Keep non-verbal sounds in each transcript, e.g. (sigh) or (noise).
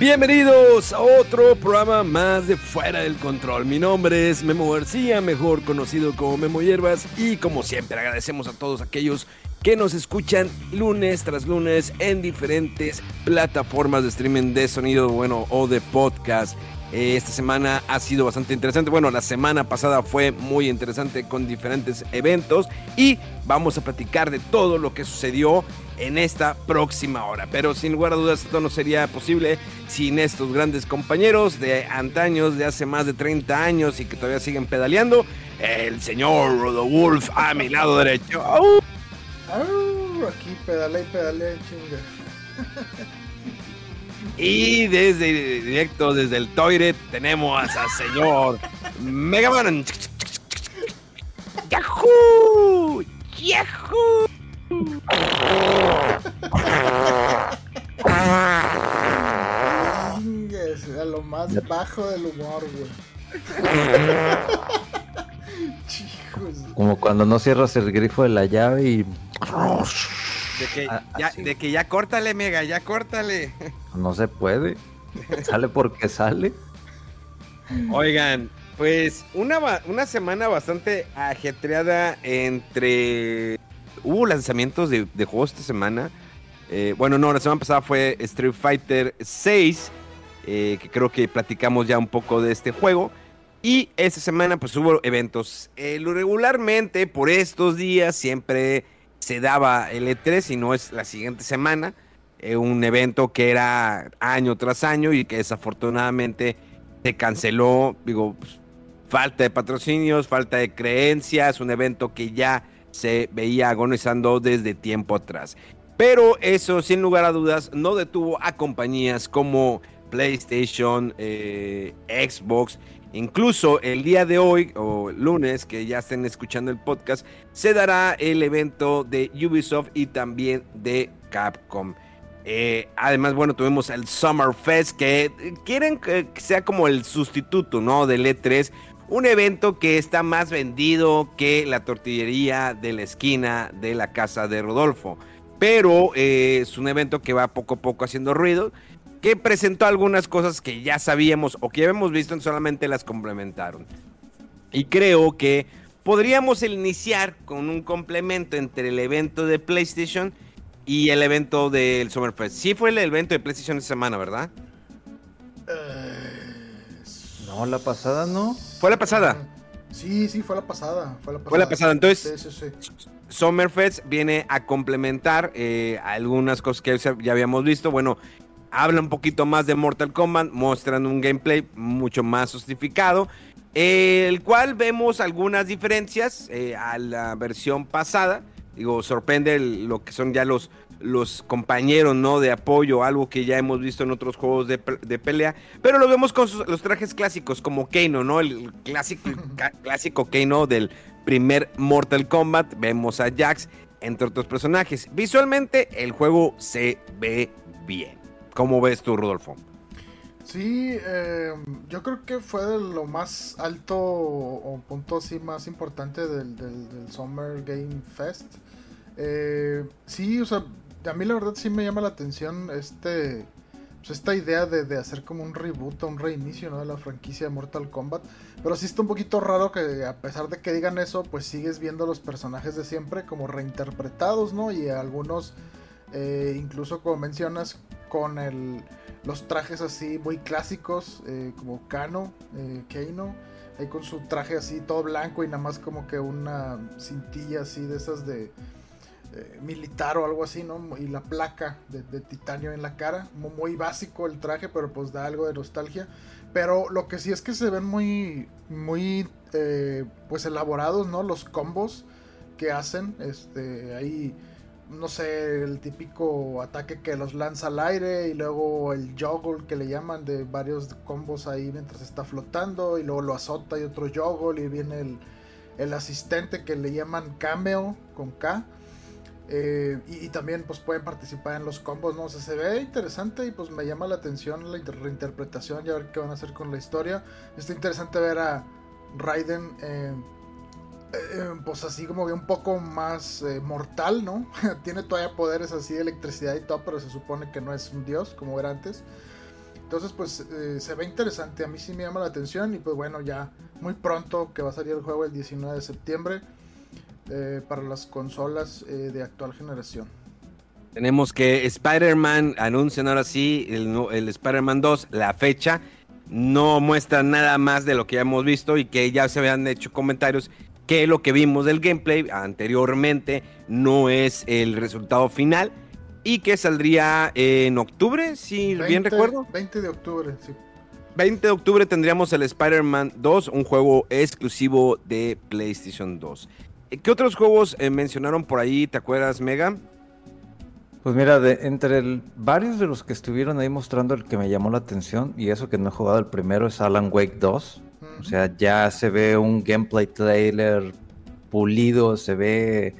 Bienvenidos a otro programa más de Fuera del Control. Mi nombre es Memo García, mejor conocido como Memo Hierbas, y como siempre agradecemos a todos aquellos que nos escuchan lunes tras lunes en diferentes plataformas de streaming de sonido, bueno, o de podcast. Eh, esta semana ha sido bastante interesante. Bueno, la semana pasada fue muy interesante con diferentes eventos y vamos a platicar de todo lo que sucedió en esta próxima hora. Pero sin lugar a dudas esto no sería posible sin estos grandes compañeros de antaños, de hace más de 30 años y que todavía siguen pedaleando. El señor Rodowulf a mi lado derecho. aquí pedale y pedale, chinga. (laughs) Y desde directo desde el toilet tenemos al señor Megaman. ¡Yahoo! ¡Yahoo! a lo más bajo del humor, güey. Como cuando no cierras el grifo de la llave y. De que, ah, ya, de que ya córtale, Mega, ya córtale. (laughs) No se puede. Sale porque sale. Oigan, pues una, una semana bastante ajetreada entre hubo lanzamientos de, juegos esta semana. Eh, bueno, no, la semana pasada fue Street Fighter 6, eh, que creo que platicamos ya un poco de este juego. Y esta semana pues hubo eventos. Eh, regularmente por estos días siempre se daba el E3 y no es la siguiente semana. un evento que era año tras año y que desafortunadamente se canceló. Digo, pues, falta de patrocinios, falta de creencias, un evento que ya se veía agonizando desde tiempo atrás. Pero eso, sin lugar a dudas, no detuvo a compañías como PlayStation, eh, Xbox. Incluso el día de hoy, o lunes, que ya estén escuchando el podcast, se dará el evento de Ubisoft y también de Capcom. Eh, además, bueno, tuvimos el Summer Fest, que quieren que sea como el sustituto, ¿no? Del E3 un evento que está más vendido que la tortillería de la esquina de la casa de Rodolfo. Pero eh, es un evento que va poco a poco haciendo ruido, que presentó algunas cosas que ya sabíamos o que habíamos visto, solamente las complementaron. Y creo que podríamos iniciar con un complemento entre el evento de PlayStation y el evento del Summerfest. Sí fue el evento de PlayStation esta semana, ¿verdad? no, la pasada no. ¿Fue la pasada? Sí, sí, fue la pasada. Fue la pasada. Fue la pasada. Entonces, Summerfest viene a complementar eh, algunas cosas que ya habíamos visto. Bueno, habla un poquito más de Mortal Kombat, muestran un gameplay mucho más justificado, el cual vemos algunas diferencias eh, a la versión pasada. Digo, sorprende lo que son ya los, los compañeros, ¿no? De apoyo, algo que ya hemos visto en otros juegos de, pelea, pero lo vemos con los trajes clásicos, como Kano, ¿no? El clásico, clásico Kano del primer Mortal Kombat, vemos a Jax, entre otros personajes. Visualmente, el juego se ve bien. ¿Cómo ves tú, Rodolfo? Sí, eh, yo creo que fue de lo más alto o punto así más importante del, Summer Game Fest. Eh, sí, o sea, a mí la verdad sí me llama la atención este pues esta idea de, hacer como un reboot, un reinicio ¿no? de la franquicia de Mortal Kombat. Pero sí está un poquito raro que a pesar de que digan eso, pues sigues viendo los personajes de siempre como reinterpretados, ¿no? Y algunos, eh, incluso como mencionas, con el, los trajes así muy clásicos, eh, como Kano, eh, Kano. ahí con su traje así todo blanco y nada más como que una cintilla así de esas de eh, militar o algo así, ¿no? Y la placa de, titanio en la cara, muy, básico el traje, pero pues da algo de nostalgia. Pero lo que sí es que se ven muy, muy, pues elaborados, ¿no? Los combos que hacen, este, ahí no sé, el típico ataque que los lanza al aire y luego el juggle que le llaman de varios combos ahí mientras está flotando y luego lo azota y otro juggle y viene el, el asistente que le llaman cameo con K. Eh, y, también pues pueden participar en los combos, ¿no? O sea, se ve interesante y pues me llama la atención la reinterpretación y a ver qué van a hacer con la historia. Está interesante ver a Raiden eh, eh, pues así como que un poco más eh, mortal, ¿no? (laughs) Tiene todavía poderes así de electricidad y todo, pero se supone que no es un dios como era antes. Entonces, pues eh, se ve interesante. A mí sí me llama la atención. Y pues bueno, ya muy pronto que va a salir el juego el 19 de septiembre para las consolas de actual generación. Tenemos que Spider-Man anuncian ahora sí el, el Spider-Man 2, la fecha. No muestra nada más de lo que ya hemos visto y que ya se habían hecho comentarios que lo que vimos del gameplay anteriormente no es el resultado final y que saldría en octubre, si bien recuerdo. 20 de octubre, sí. 20 de octubre tendríamos el Spider-Man 2, un juego exclusivo de PlayStation 2. ¿Qué otros juegos eh, mencionaron por ahí? ¿Te acuerdas, Mega? Pues mira, de, entre varios de los que estuvieron ahí mostrando el que me llamó la atención, y eso que no he jugado el primero, es Alan Wake 2. O sea, ya se ve un gameplay trailer pulido, se ve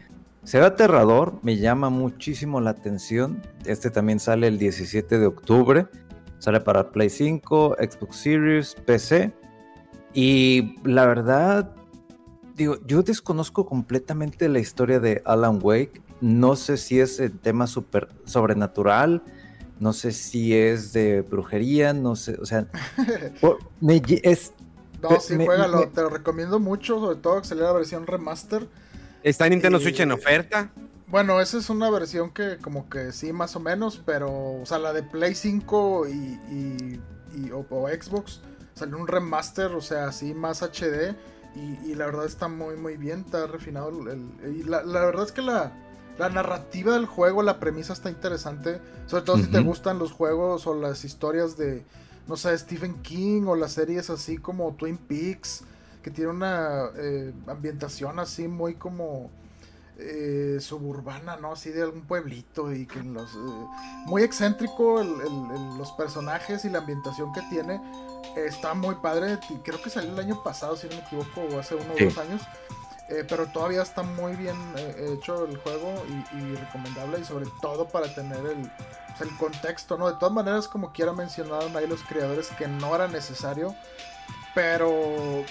se ve aterrador, me llama muchísimo la atención. Este también sale el 17 de octubre. Sale para Play 5, Xbox Series, PC. Y la verdad, digo, yo desconozco completamente la historia de Alan Wake. No sé si es el tema super, sobrenatural. No sé si es de brujería. No sé, o sea, (laughs) me, es, no, sí, juégalo, te lo recomiendo mucho, sobre todo que salió la versión remaster. ¿Está en Nintendo Switch en oferta? Bueno, esa es una versión que como que sí, más o menos, pero, o sea, la de Play 5 y, y, o, Xbox salió un remaster, o sea, así más HD y, la verdad está muy, muy bien, está refinado. y la, verdad es que la, la narrativa del juego, la premisa está interesante, sobre todo si te gustan los juegos o las historias de no sé, Stephen King o las series así como Twin Peaks, que tiene una eh, ambientación así muy como eh, suburbana, ¿no? Así de algún pueblito y que los... Eh, muy excéntrico los personajes y la ambientación que tiene. está muy padre. Creo que salió el año pasado, si no me equivoco, o hace uno o dos años. Pero todavía está muy bien hecho el juego y, recomendable y sobre todo para tener el, el contexto, ¿no? De todas maneras, como quiera mencionaron ahí los creadores que no era necesario, pero eh,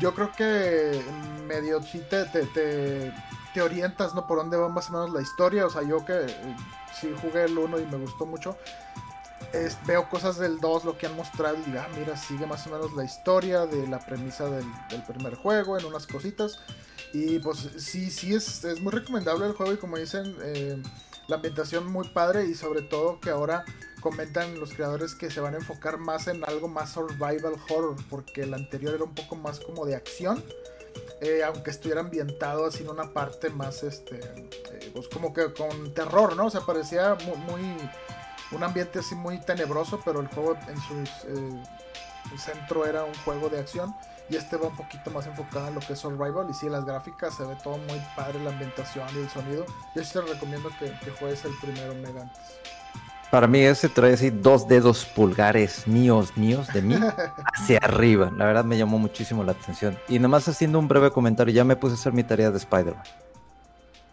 yo creo que medio sí te, te, te, orientas, ¿no? Por dónde va más o menos la historia, o sea, yo que eh, sí jugué el 1 y me gustó mucho, veo cosas del 2, lo que han mostrado y ah, mira, sigue más o menos la historia de la premisa del, primer juego en unas cositas. Y pues sí, sí, es, es muy recomendable el juego y como dicen... Eh, la ambientación muy padre y sobre todo que ahora comentan los creadores que se van a enfocar más en algo más survival horror, porque el anterior era un poco más como de acción, eh, aunque estuviera ambientado así en una parte más, este, eh, pues como que con terror, ¿no? O sea, parecía muy, un ambiente así muy tenebroso, pero el juego en su eh, centro era un juego de acción. Y este va un poquito más enfocado en lo que es Survival. Y sí, las gráficas se ve todo muy padre, la ambientación y el sonido. Yo sí te recomiendo que, juegues el primero Mega antes. Para mí ese trae así dos dedos pulgares míos, míos, de mí, (laughs) hacia arriba. La verdad me llamó muchísimo la atención. Y nomás haciendo un breve comentario, ya me puse a hacer mi tarea de Spider-Man.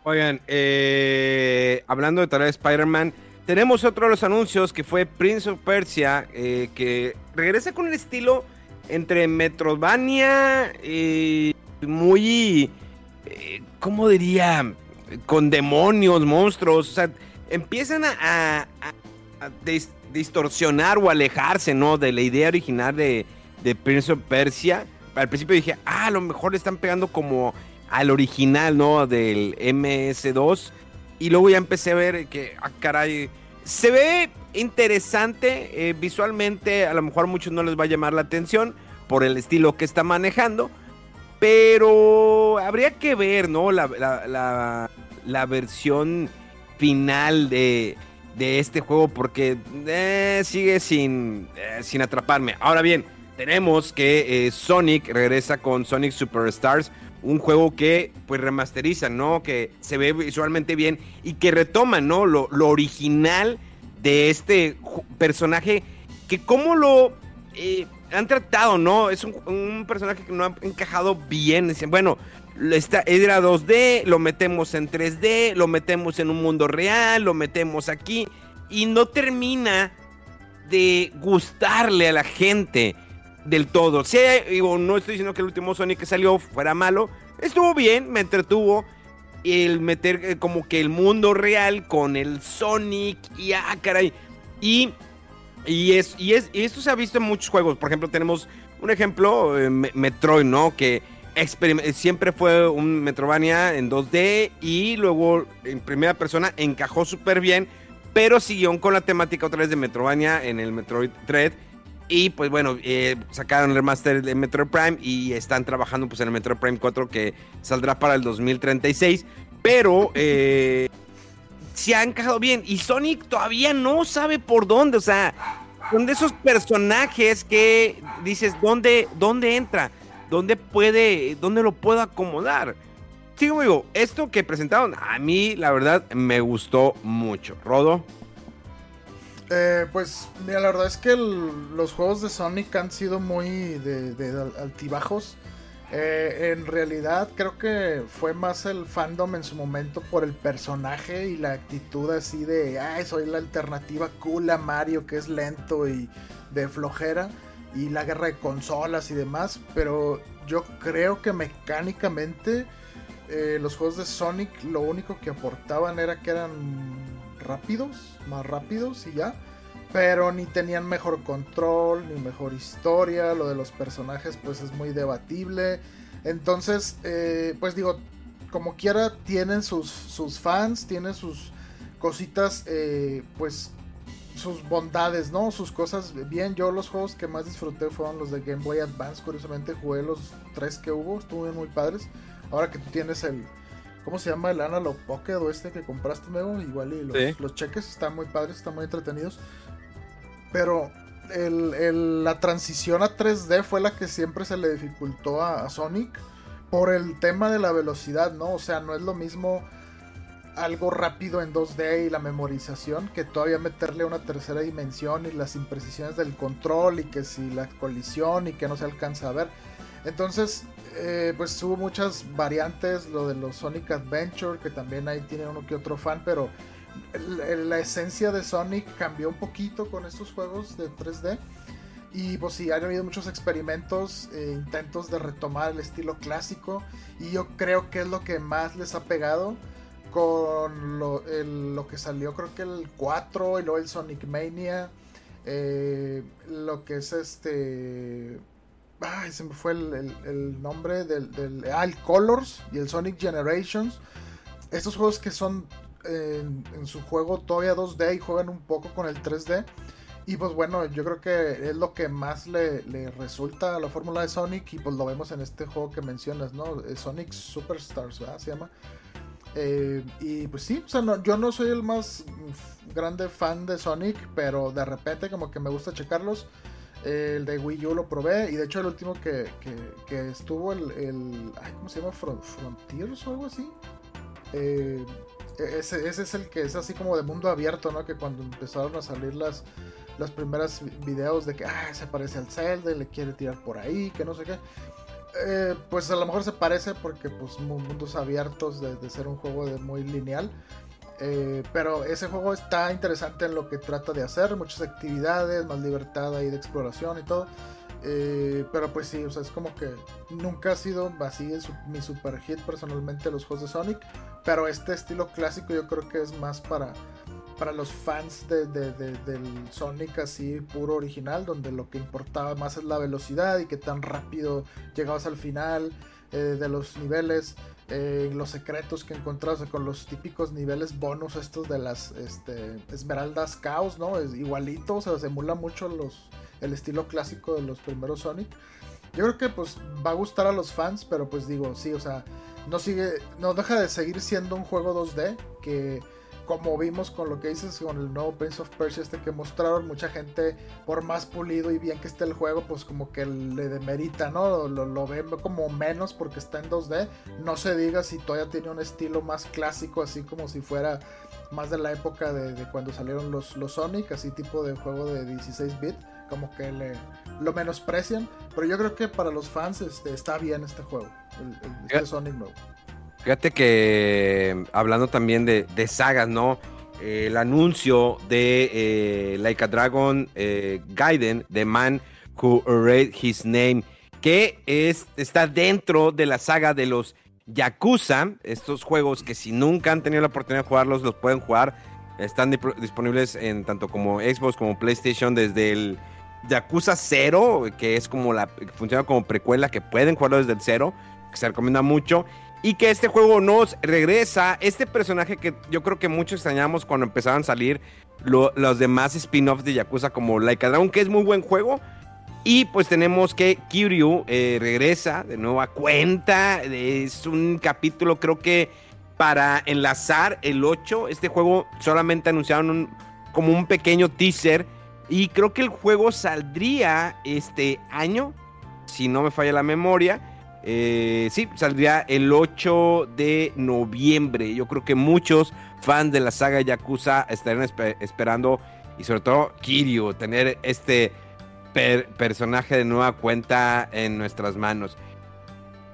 Oigan, eh, hablando de tarea de Spider-Man, tenemos otro de los anuncios que fue Prince of Persia, eh, que regresa con el estilo entre Metrovania y muy, eh, ¿cómo diría? Con demonios, monstruos, o sea, empiezan a, distorsionar o alejarse, ¿no? De la idea original de, Prince of Persia. Al principio dije, ah, a lo mejor le están pegando como al original, ¿no? Del MS2. Y luego ya empecé a ver que, ah, caray, se ve interesante, eh, visualmente a lo mejor a muchos no les va a llamar la atención, por el estilo que está manejando. Pero habría que ver, ¿no? La, la, la, versión final de, de, este juego porque eh, sigue sin, eh, sin atraparme. Ahora bien, tenemos que eh, Sonic regresa con Sonic Superstars, un juego que pues remasteriza, ¿no? Que se ve visualmente bien y que retoma, ¿no? Lo, lo original de este personaje que como lo han tratado, ¿no? Es un, personaje que no ha encajado bien. Dicen, bueno, está, era 2D, lo metemos en 3D, lo metemos en un mundo real, lo metemos aquí. Y no termina de gustarle a la gente del todo. Sí, no estoy diciendo que el último Sonic que salió fuera malo. Estuvo bien, me entretuvo. El meter eh, como que el mundo real con el Sonic y ah, caray. Y y, es, y, es, esto se ha visto en muchos juegos. Por ejemplo, tenemos un ejemplo, eh, Metroid, ¿no? Que siempre fue un Metrovania en 2D y luego en primera persona encajó súper bien, pero siguió con la temática otra vez de Metrovania en el Metroid Dread. Y pues bueno, eh, sacaron el remaster de Metroid Prime y están trabajando pues en el Metroid Prime 4 que saldrá para el 2036. Pero eh, se ha encajado bien. Y Sonic todavía no sabe por dónde. O sea, son de esos personajes que dices, ¿dónde, dónde entra? ¿Dónde puede, dónde lo puedo acomodar? Sí, digo, esto que presentaron, a mí la verdad me gustó mucho. Rodo. Eh, pues mira, la verdad es que los juegos de Sonic han sido muy de altibajos. Eh, en realidad creo que fue más el fandom en su momento por el personaje y la actitud así de, ay, soy la alternativa cool a Mario que es lento y de flojera y la guerra de consolas y demás, pero yo creo que mecánicamente eh, los juegos de Sonic lo único que aportaban era que eran rápidos, más rápidos y ya pero ni tenían mejor control, ni mejor historia, lo de los personajes pues es muy debatible. Entonces, eh, pues digo, como quiera, tienen sus, sus fans, tienen sus cositas, eh, pues sus bondades, ¿no? Sus cosas bien. Yo los juegos que más disfruté fueron los de Game Boy Advance. Curiosamente jugué los tres que hubo, estuvieron muy padres. Ahora que tú tienes el, ¿cómo se llama? El Analog Pocket o este que compraste nuevo, igual y los, los cheques están muy padres, están muy entretenidos. Pero la transición a 3D fue la que siempre se le dificultó a, Sonic por el tema de la velocidad, ¿no? O sea, no es lo mismo algo rápido en 2D y la memorización que todavía meterle una tercera dimensión y las imprecisiones del control y que si la colisión y que no se alcanza a ver. Entonces, eh, pues hubo muchas variantes, lo de los Sonic Adventure, que también ahí tiene uno que otro fan, pero la esencia de Sonic cambió un poquito con estos juegos de 3D. Y pues sí, han habido muchos experimentos, e intentos de retomar el estilo clásico. Y yo creo que es lo que más les ha pegado con lo, que salió, creo que el 4 y luego el Sonic Mania. Eh, lo que es este. Ay, se me fue el, nombre del, del. Ah, el Colors y el Sonic Generations. Estos juegos que son en, su juego todavía 2D y juegan un poco con el 3D. Y pues bueno, yo creo que es lo que más le, resulta a la fórmula de Sonic y pues lo vemos en este juego que mencionas, ¿no? Eh, Sonic Superstars, ¿verdad? Se llama. Eh, y pues sí, o sea, yo no soy el más grande fan de Sonic, pero de repente como que me gusta checarlos. El de Wii U lo probé y de hecho el último que, que, estuvo, el, el ¿cómo se llama? Frontiers o algo así. Eh, ese, ese, es el que es así como de mundo abierto, ¿no? Que cuando empezaron a salir las, las primeras videos de que ah, se parece al Zelda y le quiere tirar por ahí, que no sé qué. Eh, pues a lo mejor se parece porque pues mundos abiertos de, ser un juego de muy lineal. Eh, pero ese juego está interesante en lo que trata de hacer, muchas actividades, más libertad ahí de exploración y todo. Eh, pero pues sí, o sea, es como que nunca ha sido así mi super hit personalmente los juegos de Sonic. Pero este estilo clásico yo creo que es más para, para los fans de, del Sonic así puro original, donde lo que importaba más es la velocidad y que tan rápido llegabas al final eh, de los niveles. Eh, los secretos que encontrabas con los típicos niveles bonus estos de las este, Esmeraldas Chaos, ¿no? Es igualito, o sea, se emula mucho los, el estilo clásico de los primeros Sonic. yo creo que pues va a gustar a los fans, pero pues digo, sí, o sea, no sigue, no deja de seguir siendo un juego 2D que como vimos con lo que dices con el nuevo Prince of Persia este que mostraron, mucha gente, por más pulido y bien que esté el juego, pues como que le demerita, ¿no? Lo, lo ve como menos porque está en 2D. No se diga si todavía tiene un estilo más clásico, así como si fuera más de la época de, cuando salieron los, los Sonic, así tipo de juego de 16 bit, como que le, lo menosprecian. Pero yo creo que para los fans este, está bien este juego, el, este Sonic nuevo. Fíjate que hablando también de, sagas, ¿no? el anuncio de eh, Like a Dragon eh, Gaiden, The Man Who Read His Name, que es, está dentro de la saga de los Yakuza, estos juegos que si nunca han tenido la oportunidad de jugarlos, los pueden jugar. Están disponibles en tanto como Xbox como PlayStation desde el Yakuza 0, que es como la funciona como precuela, que pueden jugarlo desde el 0, que se recomienda mucho y que este juego nos regresa este personaje que yo creo que muchos extrañamos cuando empezaron a salir los demás spin-offs de Yakuza como Like a Dragon, que es muy buen juego. Y pues tenemos que Kiryu eh, regresa de nueva cuenta. Es un capítulo creo que para enlazar el 8. Este juego solamente anunciaron como un pequeño teaser. Y creo que el juego saldría este año, si no me falla la memoria. Eh, sí, saldría el 8 de noviembre. Yo creo que muchos fans de la saga Yakuza estarán esperando, y sobre todo Kiryu, tener este personaje de nueva cuenta en nuestras manos.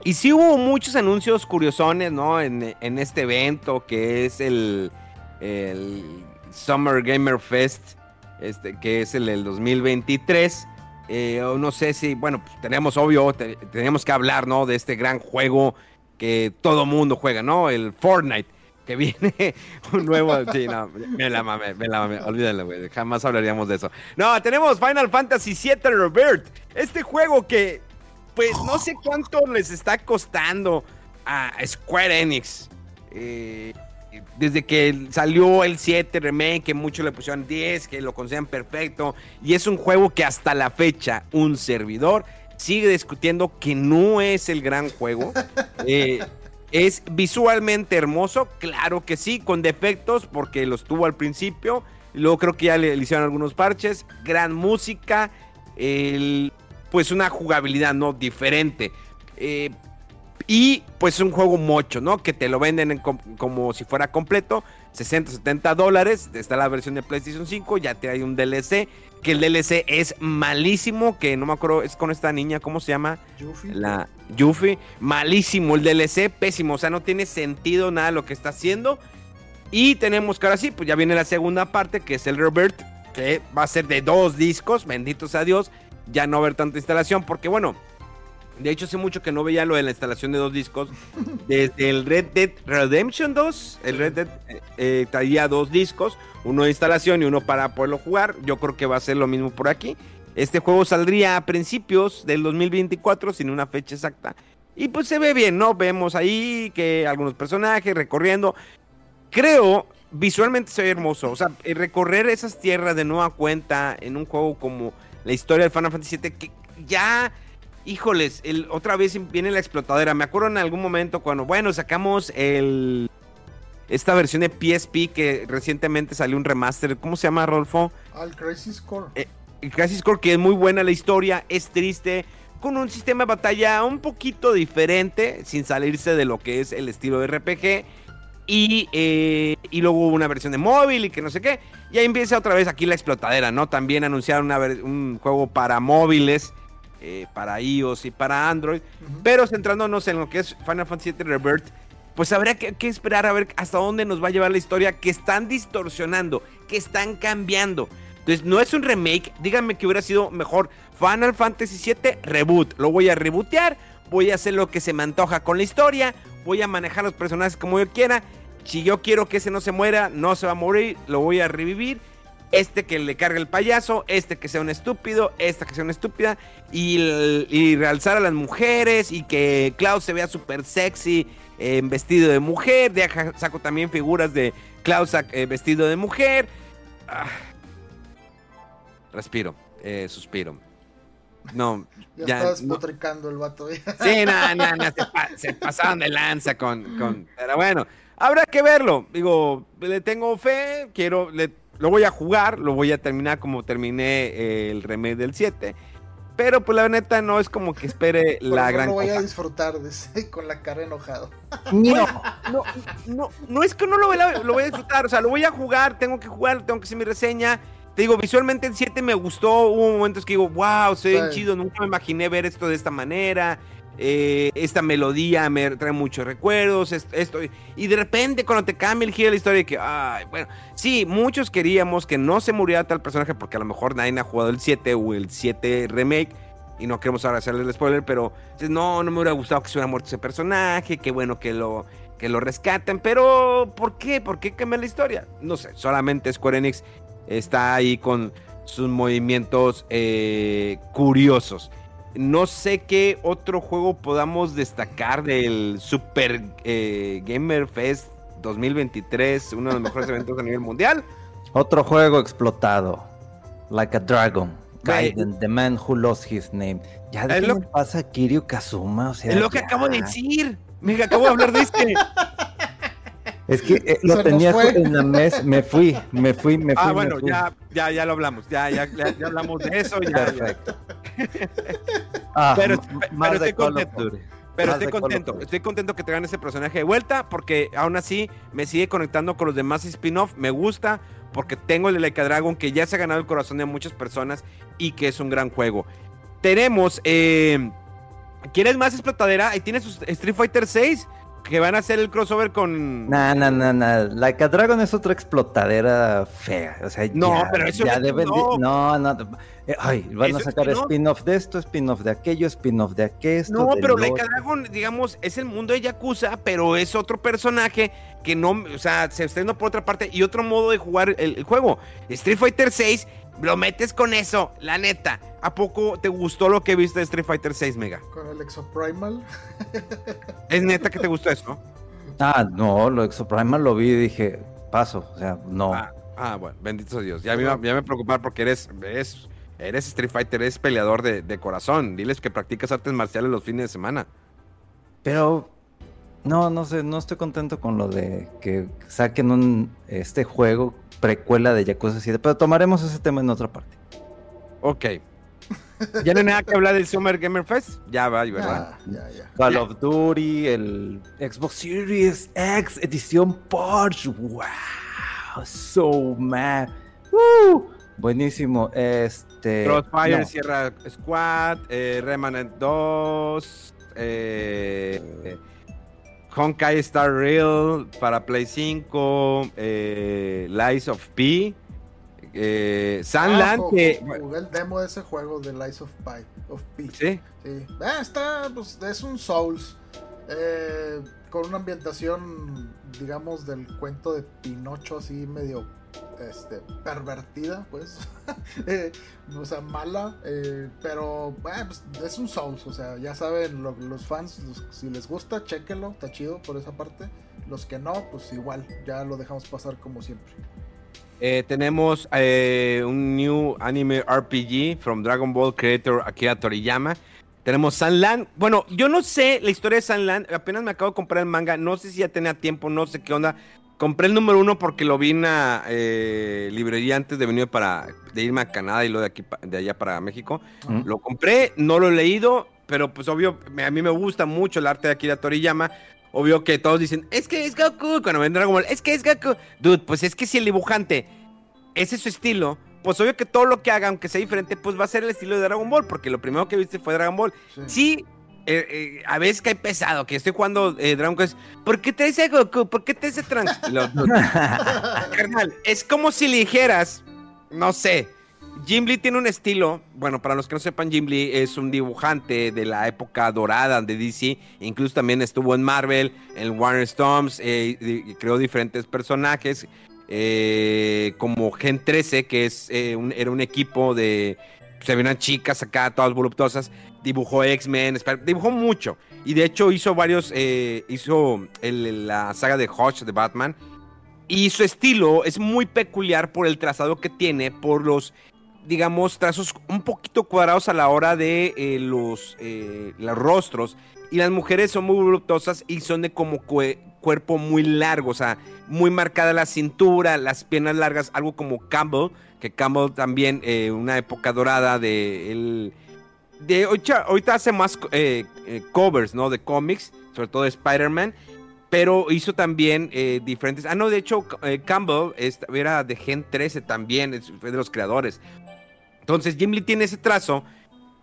Y sí hubo muchos anuncios curiosones, ¿no? En, este evento que es el, Summer Gamer Fest, este, que es el del 2023. Eh, no sé si, bueno, pues, tenemos obvio, tenemos que hablar, ¿no? De este gran juego que todo mundo juega, ¿no? El Fortnite, que viene (laughs) un nuevo, sí, no, me la mame, me la mame, olvídalo, güey, jamás hablaríamos de eso. No, tenemos Final Fantasy VII Rebirth, este juego que, pues, no sé cuánto les está costando a Square Enix. Eh, desde que salió el 7 remake, que muchos le pusieron 10, que lo consideran perfecto, y es un juego que hasta la fecha un servidor sigue discutiendo que no es el gran juego. (laughs) Eh, es visualmente hermoso, claro que sí, con defectos, porque los tuvo al principio, luego creo que ya le, hicieron algunos parches, gran música, pues una jugabilidad no diferente. Eh, y pues es un juego mocho, ¿no? Que te lo venden como si fuera completo. 60, 70 dólares. Está la versión de PlayStation 5. Ya te hay un DLC. Que el DLC es malísimo. Que no me acuerdo, es con esta niña, ¿cómo se llama? Yuffie. La Yuffie. Malísimo el DLC, pésimo. O sea, no tiene sentido nada lo que está haciendo. Y tenemos que ahora sí, pues ya viene la segunda parte, que es el Rebirth. Que va a ser de dos discos. Bendito sea Dios. Ya no va a haber tanta instalación. Porque bueno de hecho, hace mucho que no veía lo de la instalación de dos discos. (laughs) Desde el Red Dead Redemption 2, el Red Dead eh, eh, traía dos discos, uno de instalación y uno para poderlo jugar. Yo creo que va a ser lo mismo por aquí. Este juego saldría a principios del 2024, sin una fecha exacta. Y pues se ve bien, ¿no? Vemos ahí que algunos personajes recorriendo. Creo, visualmente se ve hermoso. O sea, recorrer esas tierras de nueva cuenta en un juego como la historia de Final Fantasy VII, que ya híjoles, el, otra vez viene la explotadera. Me acuerdo en algún momento cuando, bueno, sacamos el esta versión de PSP que recientemente salió un remaster. ¿Cómo se llama, Rolfo? Al Crisis Core. Eh, el Crisis Core, que es muy buena la historia, es triste, con un sistema de batalla un poquito diferente, sin salirse de lo que es el estilo de RPG. Y, eh, y luego hubo una versión de móvil y que no sé qué. Y ahí empieza otra vez aquí la explotadera, ¿no? También anunciaron un juego para móviles eh, para iOS y para Android. Pero centrándonos en lo que es Final Fantasy VII Rebirth, pues habrá que, esperar a ver hasta dónde nos va a llevar la historia que están distorsionando, que están cambiando. Entonces, no es un remake. Díganme que hubiera sido mejor Final Fantasy VII Reboot. Lo voy a rebootear. Voy a hacer lo que se me antoja con la historia. Voy a manejar los personajes como yo quiera. Si yo quiero que ese no se muera, no se va a morir. Lo voy a revivir este que le cargue el payaso, este que sea un estúpido, esta que sea una estúpida, y, realzar a las mujeres y que Klaus se vea súper sexy en vestido de mujer, saco también figuras de Klaus eh, vestido de mujer. Ah. Respiro, eh, suspiro. no. Ya, ya está no. despotricando el vato. Sí, no, no, no, se, pa- se pasaron de lanza con, con- Pero bueno, habrá que verlo. Digo, le tengo fe, quiero, le- lo voy a jugar, lo voy a terminar como terminé eh, el remake del 7. Pero pues la neta no es como que espere (laughs) la no gran lo voy cosa. a disfrutar, (laughs) con la cara enojado. No, (laughs) no, no, no es que no lo, voy a- lo voy a disfrutar, o sea, lo voy a jugar, tengo que jugar, tengo que hacer mi reseña. Te digo, visualmente el 7 me gustó, hubo momentos que digo, wow, se ve bien Sí. chido, nunca me imaginé ver esto de esta manera. Eh, esta melodía me trae muchos recuerdos, es- esto, y de repente cuando te cambia el giro de la historia, que, ay, bueno, sí, muchos queríamos que no se muriera tal personaje, porque a lo mejor nadie ha jugado el 7 o el 7 remake, y no queremos ahora hacerle el spoiler, pero no, no me hubiera gustado que se hubiera muerto ese personaje, qué bueno que lo, que lo rescaten, pero ¿por qué? ¿Por qué cambiar la historia? No sé, solamente Square Enix está ahí con sus movimientos eh, curiosos. No sé qué otro juego podamos destacar del Super eh, Gamer Fest 2023, uno de los mejores (laughs) eventos a nivel mundial. Otro juego explotado. Like a Dragon. Gaiden, The Man Who Lost His Name. Ya ¿qué lo- pasa Kiryu Kazuma? O sea, es lo que ya. acabo de decir. Mira, acabo de hablar de este. (laughs) Es que eh, lo nos tenía fue. en la mesa. Me fui, me fui, me fui. Ah, me bueno, fui. ya, ya, ya lo hablamos. Ya, ya, ya, ya hablamos de eso. Ya, ya. Perfecto. (laughs) Ah, Pero- pero estoy contento. Pero estoy contento, estoy contento que traigan ese personaje de vuelta porque aún así me sigue conectando con los demás spin-off. Me gusta porque tengo el de Like a Dragon que ya se ha ganado el corazón de muchas personas y que es un gran juego. Tenemos, eh, ¿quieres más explotadera? Ahí tienes sus Street Fighter 6 que van a hacer el crossover con... Nah, nah, nah, nah. Like a Dragon es otra explotadera fea. O sea, No, ya, pero eso ya deben de- no. No, no. eh, Ay, van Eso a es sacar spin-off. spin-off de esto, spin-off de aquello, spin-off de aquello. No, pero Like a Dragon, digamos, es el mundo de Yakuza, pero es otro personaje que no, o sea, se estrenó por otra parte y otro modo de jugar el, el juego. Street Fighter 6, lo metes con eso, la neta. ¿A poco te gustó lo que viste de Street Fighter 6, Mega? Con el Exoprimal. (laughs) Es neta que te gustó eso, Ah, no, lo Exoprimal lo vi y dije, paso. O sea, no. Ah, ah, bueno, bendito Dios. Ya me, ya me preocupaba porque eres, eres, eres Street Fighter, eres peleador de, de corazón. Diles que practicas artes marciales los fines de semana. Pero no, no sé, no estoy contento con lo de que saquen un este juego precuela de Yakuza 7, pero tomaremos ese tema en otra parte. Ok. ¿Ya no hay nada que hablar del Summer Gamer Fest? Ya va, ¿verdad? Ya, ya, ya. Call of Duty, el Xbox Series X edición Porsche. Wow, so mad. Woo, buenísimo. Este Crossfire, no. Sierra Squad, eh, Remnant 2, eh, Honkai Star Rail para Play 5, eh, Lies of P, eh, Sunland, Ah, que... Jugué el demo de ese juego de Lies of Pi. Of P. Sí, Sí. Ah, está, pues, es un Souls. eh, con una ambientación, digamos, del cuento de Pinocho, así medio este, pervertida, pues. (laughs) Eh, o sea, mala. eh, pero, pues, es un Souls. O sea, ya saben, lo- los fans, los- si les gusta, chequenlo. Está chido por esa parte. Los que no, pues igual, ya lo dejamos pasar como siempre. Eh, tenemos eh, un new anime RPG from Dragon Ball creator Akira Toriyama. Tenemos Sunland. Bueno, yo no sé la historia de Sunland. Apenas me acabo de comprar el manga. No sé si ya tenía tiempo, no sé qué onda. Compré el número uno porque lo vi en la eh, librería antes de venir para de irme a Canadá y luego de aquí de allá para México. Lo compré, no lo he leído, pero pues obvio, me- a mí me gusta mucho el arte de Akira Toriyama. Obvio que todos dicen, es que es Goku, cuando ven Dragon Ball, es que es Goku. Dude, pues es que si el dibujante, ese es su estilo, pues obvio que todo lo que haga, aunque sea diferente, pues va a ser el estilo de Dragon Ball, porque lo primero que viste fue Dragon Ball. Sí. Sí, eh, eh, a veces cae pesado, que estoy jugando eh, Dragon Quest. ¿Por qué te dice Goku? ¿Por qué te dice Trunks? (laughs) Carnal, es como si le dijeras, no sé, Jim Lee tiene un estilo, bueno, para los que no sepan, Jim Lee es un dibujante de la época dorada de DC, incluso también estuvo en Marvel, en Warner Storms, eh, creó diferentes personajes, eh, como Gen 13, que es, eh, un- era un equipo de, se ven chicas acá, todas voluptuosas, dibujó X-Men, dibujó mucho, y de hecho hizo varios, hizo la saga de Hodge de Batman, y su estilo es muy peculiar por el trazado que tiene, por los digamos, trazos un poquito cuadrados a la hora de eh, los, eh, los rostros. Y las mujeres son muy voluptuosas y son de como cuerpo muy largo, o sea, muy marcada la cintura, las piernas largas, algo como Campbell, que Campbell también, eh, una época dorada de él. De, ahorita, hace más covers, ¿no? De cómics, sobre todo de Spider-Man pero hizo también diferentes. Ah, no, de hecho, Campbell era de Gen 13 también, fue de los creadores. Entonces Jim Lee tiene ese trazo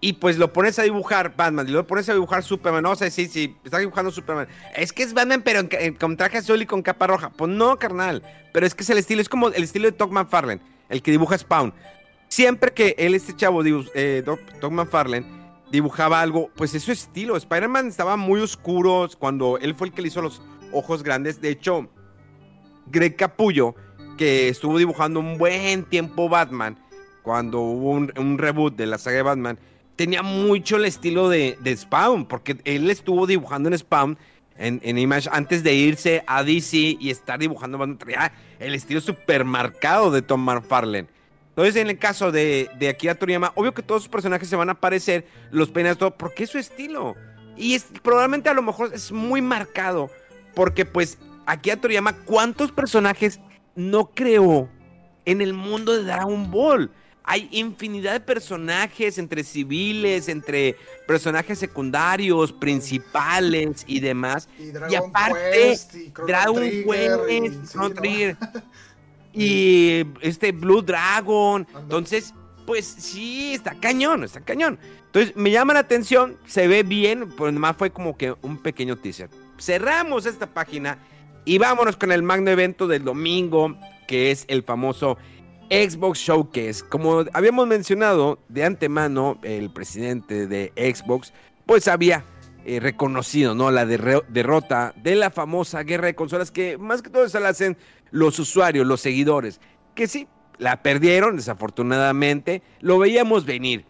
y pues lo pones a dibujar Batman y lo pones a dibujar Superman. No sé si sí, está dibujando Superman. Es que es Batman, pero con traje azul y con capa roja. Pues no, carnal. Pero es que es el estilo, es como el estilo de Todd McFarlane, el que dibuja Spawn. Siempre que él, este chavo, eh, Todd McFarlane, dibujaba algo, pues es su estilo. Spider-Man estaba muy oscuro cuando él fue el que le hizo los ojos grandes. De hecho, Greg Capullo, que estuvo dibujando un buen tiempo Batman cuando hubo un, reboot de la saga de Batman, tenía mucho el estilo de, Spawn, porque él estuvo dibujando en Spawn, en, Image, antes de irse a DC y estar dibujando Batman, el estilo super marcado de Tom McFarlane. Entonces, en el caso de, de Akira Toriyama, obvio que todos sus personajes se van a aparecer, los peinas, todo, porque es su estilo. Y probablemente a lo mejor es muy marcado, porque pues Akira Toriyama, ¿cuántos personajes no creó en el mundo de Dragon Ball? Hay infinidad de personajes entre civiles, entre personajes secundarios, principales y demás. Y, aparte, Dragon Quest, y, (laughs) y este Blue Dragon. Entonces, pues sí, está cañón, está cañón. Entonces, me llama la atención, se ve bien, pero además fue como que un pequeño teaser. Cerramos esta página y vámonos con el magno evento del domingo, que es el famoso Xbox Showcase. Como habíamos mencionado de antemano, el presidente de Xbox, pues había eh, reconocido ¿no? la derrota de la famosa guerra de consolas que más que todo se la hacen los usuarios, los seguidores, que sí, la perdieron desafortunadamente, lo veíamos venir.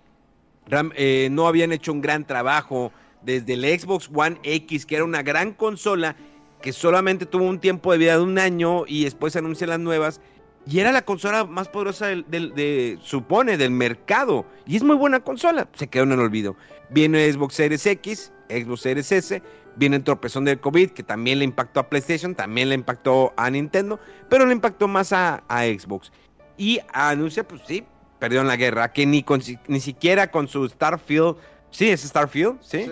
Eh, no habían hecho un gran trabajo desde el Xbox One X, que era una gran consola que solamente tuvo un tiempo de vida de un año y después anuncian las nuevas y era la consola más poderosa del, de, supone, del mercado. Y es muy buena consola. Se quedó en el olvido. Viene Xbox Series X, Xbox Series S. Viene el tropezón del COVID, que también le impactó a PlayStation, también le impactó a Nintendo, pero le impactó más a, Xbox. Y anuncia, pues sí, perdieron la guerra, que ni, ni siquiera con su Starfield, sí, es Starfield, ¿sí?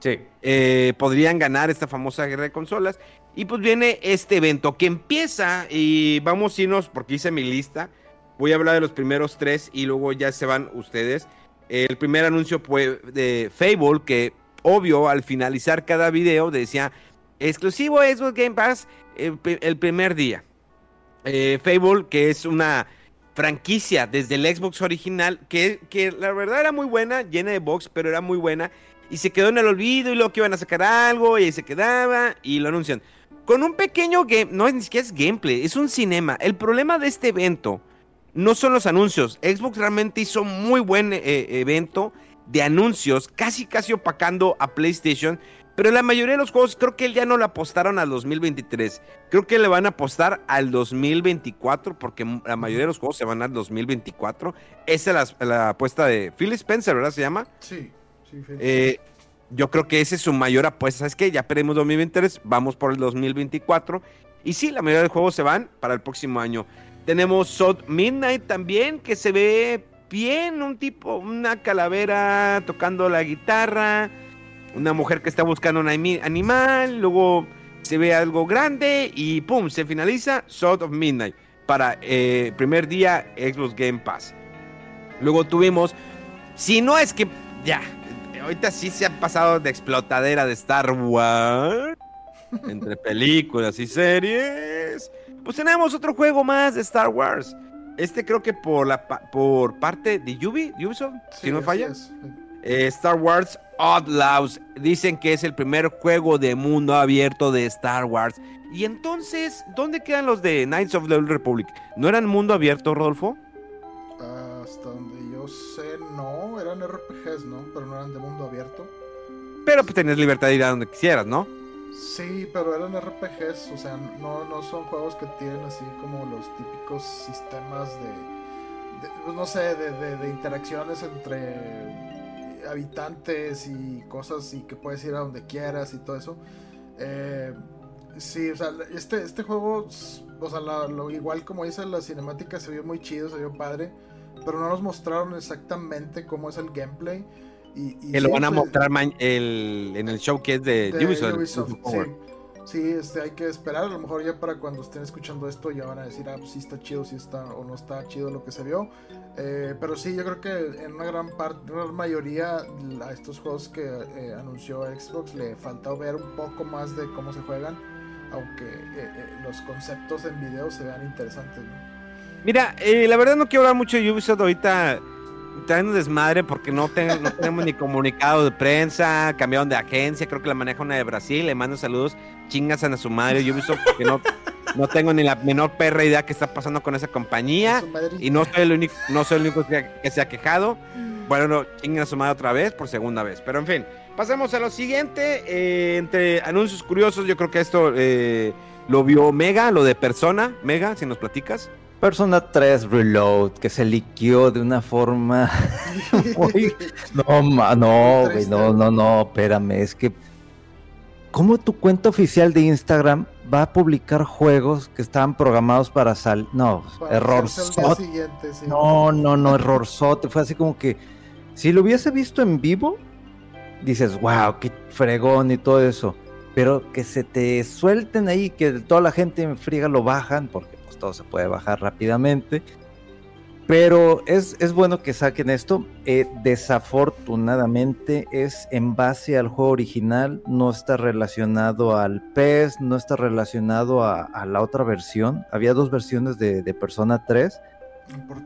Sí. Eh, podrían ganar esta famosa guerra de consolas. Y pues viene este evento que empieza y vamos a irnos, porque hice mi lista. Voy a hablar de los primeros tres y luego ya se van ustedes. El primer anuncio fue de Fable, que obvio al finalizar cada video decía exclusivo Xbox Game Pass el, primer día. Eh, Fable, que es una franquicia desde el Xbox original, que, que la verdad era muy buena, llena de box, pero era muy buena. Y se quedó en el olvido y luego que iban a sacar algo y se quedaba y lo anuncian. Con un pequeño game, no ni siquiera es gameplay, es un cinema. El problema de este evento no son los anuncios. Xbox realmente hizo muy buen eh, evento de anuncios, casi casi opacando a PlayStation. Pero la mayoría de los juegos creo que ya no le apostaron al 2023. Creo que le van a apostar al 2024 porque la mayoría de los juegos se van al 2024. Esa es la, apuesta de Phil Spencer, ¿verdad? ¿Se llama? Sí, sí. Eh, yo creo que ese es su mayor apuesta. ¿Sabes qué? Ya perdimos 2023, vamos por el 2024. Y sí, la mayoría de juegos se van para el próximo año. Tenemos Sod Midnight también, que se ve bien, un tipo, una calavera tocando la guitarra, una mujer que está buscando un animal, luego se ve algo grande y ¡pum! Se finaliza Sword of Midnight para eh, primer día Xbox Game Pass. Luego tuvimos, si no es que ya, ahorita sí se ha pasado de explotadera de Star Wars. entre películas y series. Pues tenemos otro juego más de Star Wars. Este creo que por la por parte de Ubi, Ubisoft, si no falla. Eh, Star Wars Outlaws. Dicen que es el primer juego de mundo abierto de Star Wars. Y entonces, ¿dónde quedan los de Knights of the Old Republic? ¿No eran mundo abierto, Rodolfo? No. Eran RPGs, ¿no? Pero no eran de mundo abierto. Pero pues tenías libertad de ir a donde quisieras, ¿no? Sí, pero eran RPGs, o sea, no, no son juegos que tienen así como los típicos sistemas pues, no sé, de, interacciones entre habitantes y cosas y que puedes ir a donde quieras y todo eso. Eh, sí, o sea, este, este juego, o sea, lo, igual como dice la cinemática, se vio muy chido, se vio padre, pero no nos mostraron exactamente cómo es el gameplay. Y, que lo van a mostrar el, en el showcase de, de Ubisoft. Sí, este, hay que esperar. A lo mejor ya para cuando estén escuchando esto ya van a decir, ah, pues sí está chido, sí está o no está chido lo que se vio. Eh, pero sí, yo creo que en una gran parte, una mayoría a estos juegos que eh, anunció Xbox le faltó ver un poco más de cómo se juegan, aunque eh, los conceptos en video se vean interesantes. Mira, la verdad no quiero hablar mucho de Ubisoft ahorita. Traen un desmadre porque no, no tenemos ni comunicado de prensa, cambiaron de agencia, creo que la maneja una de Brasil, le mando saludos, chingas a su madre Ubisoft porque no, no tengo ni la menor perra idea qué está pasando con esa compañía. Y no soy el único, no soy el único que, se ha quejado. Bueno, no, chingan a su madre otra vez por segunda vez, pero en fin, pasemos a lo siguiente, eh, entre anuncios curiosos, yo creo que esto eh, lo vio Mega, lo de Persona, Mega, si nos platicas. Persona 3 Reload, que se liqueó de una forma (laughs) (laughs) No, no, no, no, no, espérame, es que... ¿Cómo tu cuenta oficial de Instagram va a publicar juegos que estaban programados para salir? No, error. No, no, no, error sote. Fue así como que si lo hubiese visto en vivo, dices, wow, qué fregón y todo eso. Pero que se te suelten ahí, que toda la gente en friega lo bajan, porque todo se puede bajar rápidamente. Pero es, es bueno que saquen esto. Eh, desafortunadamente es en base al juego original, no está relacionado al PES, no está relacionado a, la otra versión. Había dos versiones de, Persona 3.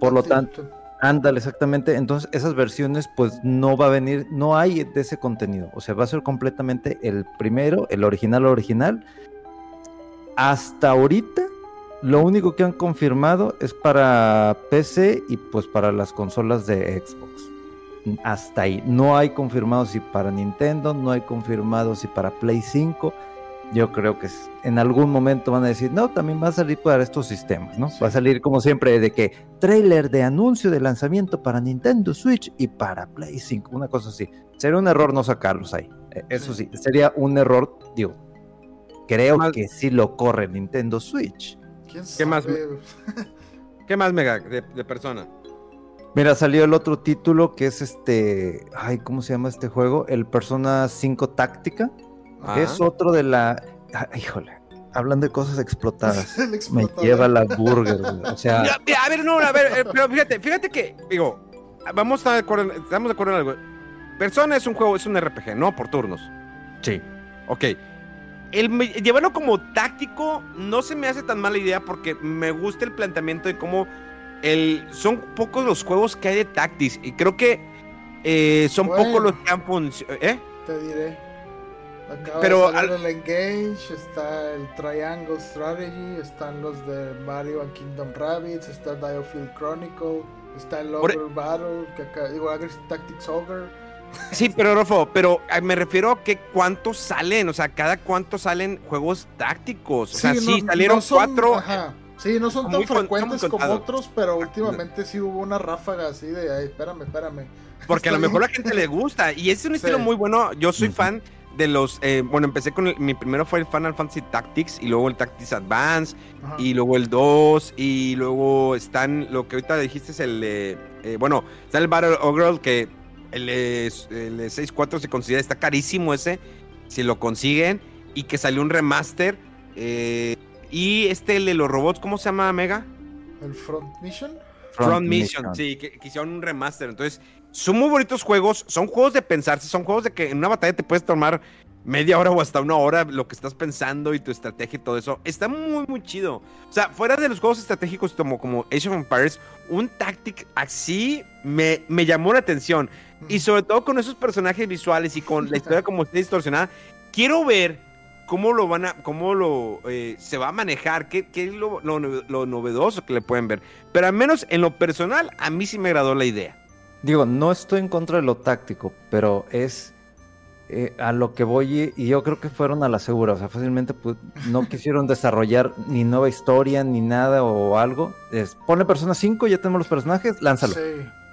Por lo tanto, ándale exactamente. Entonces esas versiones pues no va a venir, no hay de ese contenido. O sea, va a ser completamente el primero, el original original. Hasta ahorita lo único que han confirmado es para PC y pues para las consolas de Xbox. Hasta ahí. No hay confirmado si para Nintendo, no hay confirmado si para Play 5. Yo creo que en algún momento van a decir, no, también va a salir para estos sistemas, ¿no? Va a salir como siempre de que trailer de anuncio de lanzamiento para Nintendo Switch y para Play 5, una cosa así. Sería un error no sacarlos ahí. E, eso sí, sería un error, digo, creo que sí lo corre Nintendo Switch ¿Qué más? (laughs) ¿Qué más, Mega, de, persona? Mira, salió el otro título que es este. Ay, ¿cómo se llama este juego? El Persona 5 Táctica. Es otro de la. híjole, hablan de cosas explotadas. (laughs) Me lleva la burger, O sea. a ver, no, a ver, eh, pero fíjate, fíjate que, digo, vamos a estar de acuerdo, estamos de acuerdo en algo. Persona es un juego, es un RPG, ¿no? Por turnos. Sí. Ok el llevarlo como táctico no se me hace tan mala idea porque me gusta el planteamiento de cómo el, son pocos los juegos que hay de Tactics y creo que eh, son pocos los que han funcionado. ¿Eh? Te diré. Acaba Pero de el Engage, está el Triangle Strategy, están los de Mario and Kingdom Rabbits, está Diofield Chronicle, está el Ogre Battle, que acá, digo, Tactics Ogre. Sí, pero Rofo, pero me refiero a que cuántos salen, o sea, cada cuánto salen juegos tácticos. O sea, sí, salieron cuatro. Ajá. Sí, no son tan frecuentes como otros, pero últimamente sí hubo una ráfaga así de, ay, espérame, espérame. Porque a lo mejor a la gente le gusta y es un estilo muy bueno. Yo soy fan de los, eh, bueno, empecé con el, mi primero fue el Final Fantasy Tactics y luego el Tactics Advance y luego el 2 y luego están, lo que ahorita dijiste es el, eh, bueno, está el Battle Ogre que el, el 6.4 se considera, está carísimo ese, si lo consiguen, y que salió un remaster. Eh, y este, el de los robots, ¿cómo se llama, Mega? ¿El Front Mission? Front, Mission, sí, que, hicieron un remaster. Entonces, son muy bonitos juegos, son juegos de pensarse, son juegos de que en una batalla te puedes tomar media hora o hasta una hora lo que estás pensando y tu estrategia y todo eso. Está muy, muy chido. O sea, fuera de los juegos estratégicos como, como Age of Empires, un Tactic así me, me llamó la atención. Y sobre todo con esos personajes visuales y con la historia como está distorsionada, quiero ver cómo lo van a, cómo lo eh, se va a manejar, qué, qué es lo, lo, novedoso que le pueden ver. Pero al menos en lo personal, a mí sí me agradó la idea. Digo, no estoy en contra de lo táctico, pero es eh, a lo que voy, y yo creo que fueron a la segura, o sea, fácilmente pues, no (laughs) quisieron desarrollar ni nueva historia, ni nada o algo. Es, pone Persona 5, ya tenemos los personajes, lánzalo. Sí.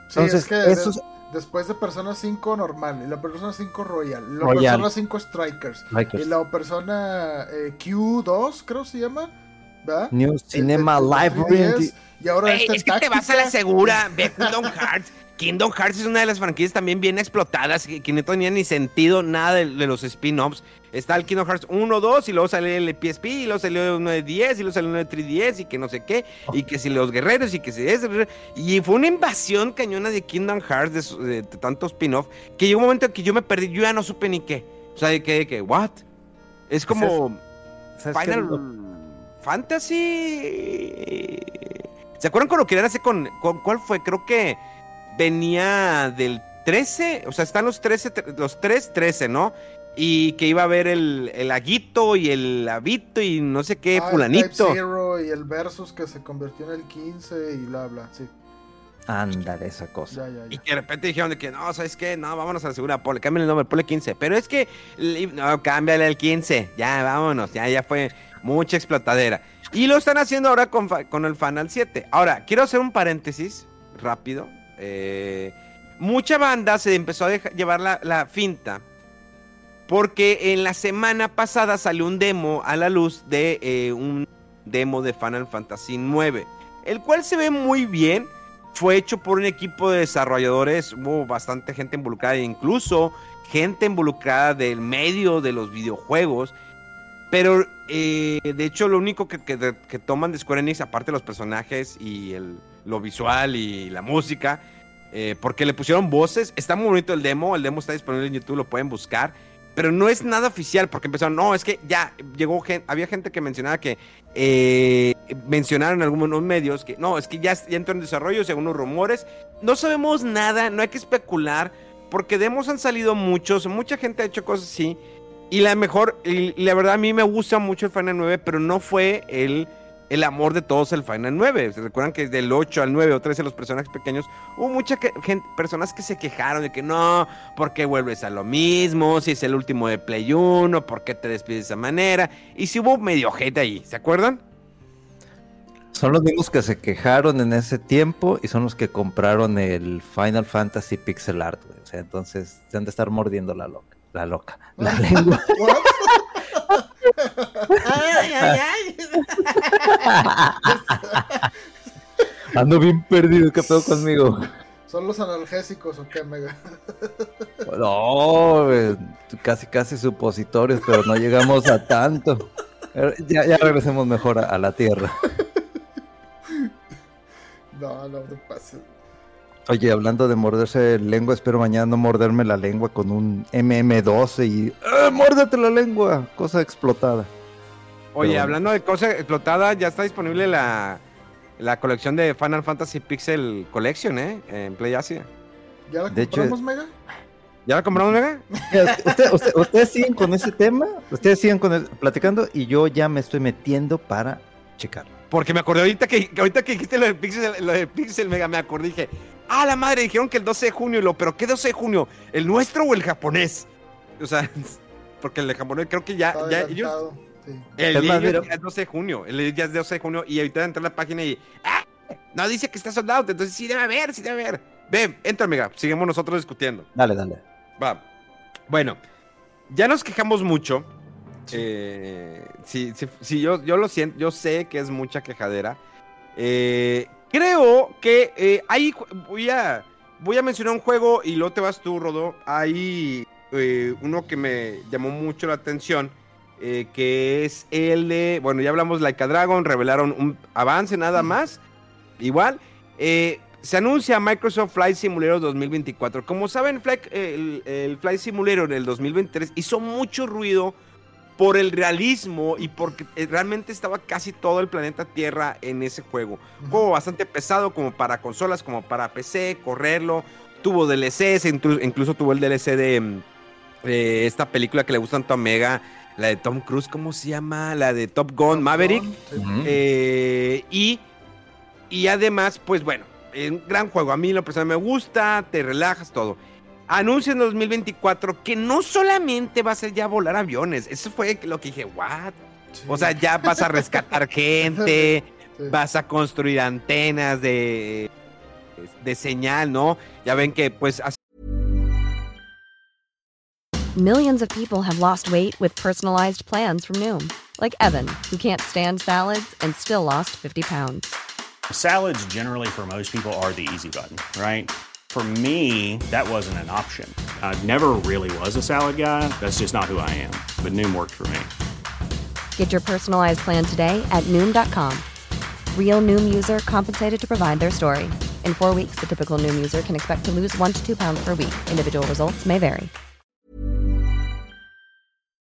Sí, Entonces, es que eso de- después de Persona 5 normal, y la Persona 5 Royal, la Royal. Persona 5 Strikers, Strikers. y la Persona eh, Q2, creo se llama, ¿verdad? New Cinema el- el Library. 3DS, Y ahora esta es que te vas a la segura. Ve (laughs) Kingdom Hearts. Kingdom Hearts es una de las franquicias también bien explotadas, que, que no tenía ni sentido nada de, de los spin-offs. Está el Kingdom Hearts 1, 2, y luego sale el PSP, y luego salió uno de 10, y luego salió uno de 3DS, y que no sé qué, y que si los guerreros, y que si es... Y fue una invasión cañona de Kingdom Hearts, de, de- de tantos spin-off, que llegó un momento en que yo me perdí, yo ya no supe ni qué. O sea, de que, de que, ¿what? Es como... ¿Sabes qué? Final Lo- Fantasy. ¿Se acuerdan cuando querían hacer con, con- ¿Cuál fue? Creo que venía del 13. O sea, están los 13, tre- los 3, 13, ¿no? Y que iba a haber el, el aguito y el habito y no sé qué, Ah, el fulanito. Zero y el Versus que se convirtió en el 15 y bla, bla, sí. Ándale, esa cosa. Ya, ya, Y ya. que de repente dijeron de que no, ¿sabes qué? No, vámonos a la segura, ponle, cámbiale el nombre, ponle 15. Pero es que, no, cámbiale el 15. Ya, vámonos, ya, ya fue mucha explotadera. Y lo están haciendo ahora con, con el Final 7. Ahora, quiero hacer un paréntesis rápido. Eh, mucha banda se empezó a llevar la, finta. Porque en la semana pasada salió un demo a la luz de eh, un demo de Final Fantasy 9. El cual se ve muy bien. Fue hecho por un equipo de desarrolladores. Hubo bastante gente involucrada, incluso gente involucrada del medio de los videojuegos. Pero eh, de hecho, lo único que, que- que toman de Square Enix, aparte de los personajes y el- lo visual y la música, eh, porque le pusieron voces. Está muy bonito el demo. El demo está disponible en YouTube, lo pueden buscar. Pero no es nada oficial, porque empezaron, no, es que ya llegó gente, había gente que mencionaba que eh, mencionaron en algunos medios que no, es que ya, ya entró en desarrollo según los rumores. No sabemos nada, no hay que especular, porque demos han salido muchos, mucha gente ha hecho cosas así. Y la mejor, la verdad a mí me gusta mucho el Final 9, pero no fue el, el amor de todos el Final 9. ¿Se recuerdan que del 8 al 9 o 13 los personajes pequeños, hubo muchas personas que se quejaron de que no, ¿por qué vuelves a lo mismo? Si es el último de Play 1, ¿por qué te despides de esa manera? Y si hubo medio gente ahí, ¿se acuerdan? Son los mismos que se quejaron en ese tiempo y son los que compraron el Final Fantasy Pixel Art, güey. O sea, entonces se han de estar mordiendo la loca. La loca. La lengua. (laughs) Ay, ay, ay. (laughs) Ando bien perdido, ¿qué pedo conmigo? ¿Son los analgésicos o qué, Mega? No, güey, casi casi supositorios, pero no llegamos a tanto. Eh, Ya, ya regresemos mejor a, a la tierra. No, no te pases. Oye, hablando de morderse lengua, espero mañana no morderme la lengua con un MM12 y ¡Ah, ¡Mórdete la lengua! Cosa explotada. Oye, Pero- hablando de cosas explotadas, ya está disponible la, la colección de Final Fantasy Pixel Collection, ¿eh? En Play Asia. ¿Ya la De hecho- compramos, Mega? ¿Ya la compramos, Mega? (laughs) Usted- usted- ustedes siguen con ese tema, ustedes siguen con el- platicando y yo ya me estoy metiendo para checarlo. Porque me acordé ahorita que, que ahorita que dijiste lo de Pixel, lo de Pixel Mega, me acordé dije, ah, la madre, dijeron que el 12 de junio, y lo, pero ¿qué 12 de junio? ¿El nuestro o el japonés? O sea, (laughs) porque el de japonés creo que ya, ya ellos. Sí. el Es más, ya es 12 de junio, el ya es 12 de junio, y ahorita entré a la página y, ah, no dice que está soldado, entonces sí debe haber, sí debe haber. Ven, entra, Mega, seguimos nosotros discutiendo. Dale, dale. Va. Bueno, ya nos quejamos mucho. Eh, sí, sí, sí, yo, yo lo siento, yo sé que es mucha quejadera. Eh, creo que eh, hay, ju- voy a, voy a mencionar un juego y luego te vas tú, Rodo. Hay eh, uno que me llamó mucho la atención, eh, que es el de, bueno, ya hablamos de Like a Dragon, revelaron un avance nada más, igual. Eh, se anuncia Microsoft Flight Simulator 2024. Como saben, el, el Flight Simulator en el 2023 hizo mucho ruido por el realismo y porque eh, realmente estaba casi todo el planeta Tierra en ese juego. Un juego bastante pesado como para consolas, como para PC, correrlo. Tuvo DLCs, inclu- incluso tuvo el DLC de mm, eh, esta película que le gusta tanto a Mega, la de Tom Cruise, ¿cómo se llama? La de Top Gun, Maverick. Sí. Eh, y, y además, pues bueno, es un gran juego. A mí lo personal me gusta, te relajas, todo. Anuncia en 2024 que no solamente va a ser ya volar aviones, eso fue lo que dije, what? O sea, ya vas a rescatar (laughs) gente, vas a construir antenas de, de señal, ¿no? Ya ven que pues... Millions of people have lost weight with personalized plans from Noom, like Evan, who can't stand salads and still lost 50 pounds. Salads generally for most people are the easy button, right? For me, that wasn't an option. I never really was a salad guy. That's just not who I am. But Noom worked for me. Get your personalized plan today at Noom.com. Real Noom user compensated to provide their story. In four weeks, the typical Noom user can expect to lose one to two pounds per week. Individual results may vary.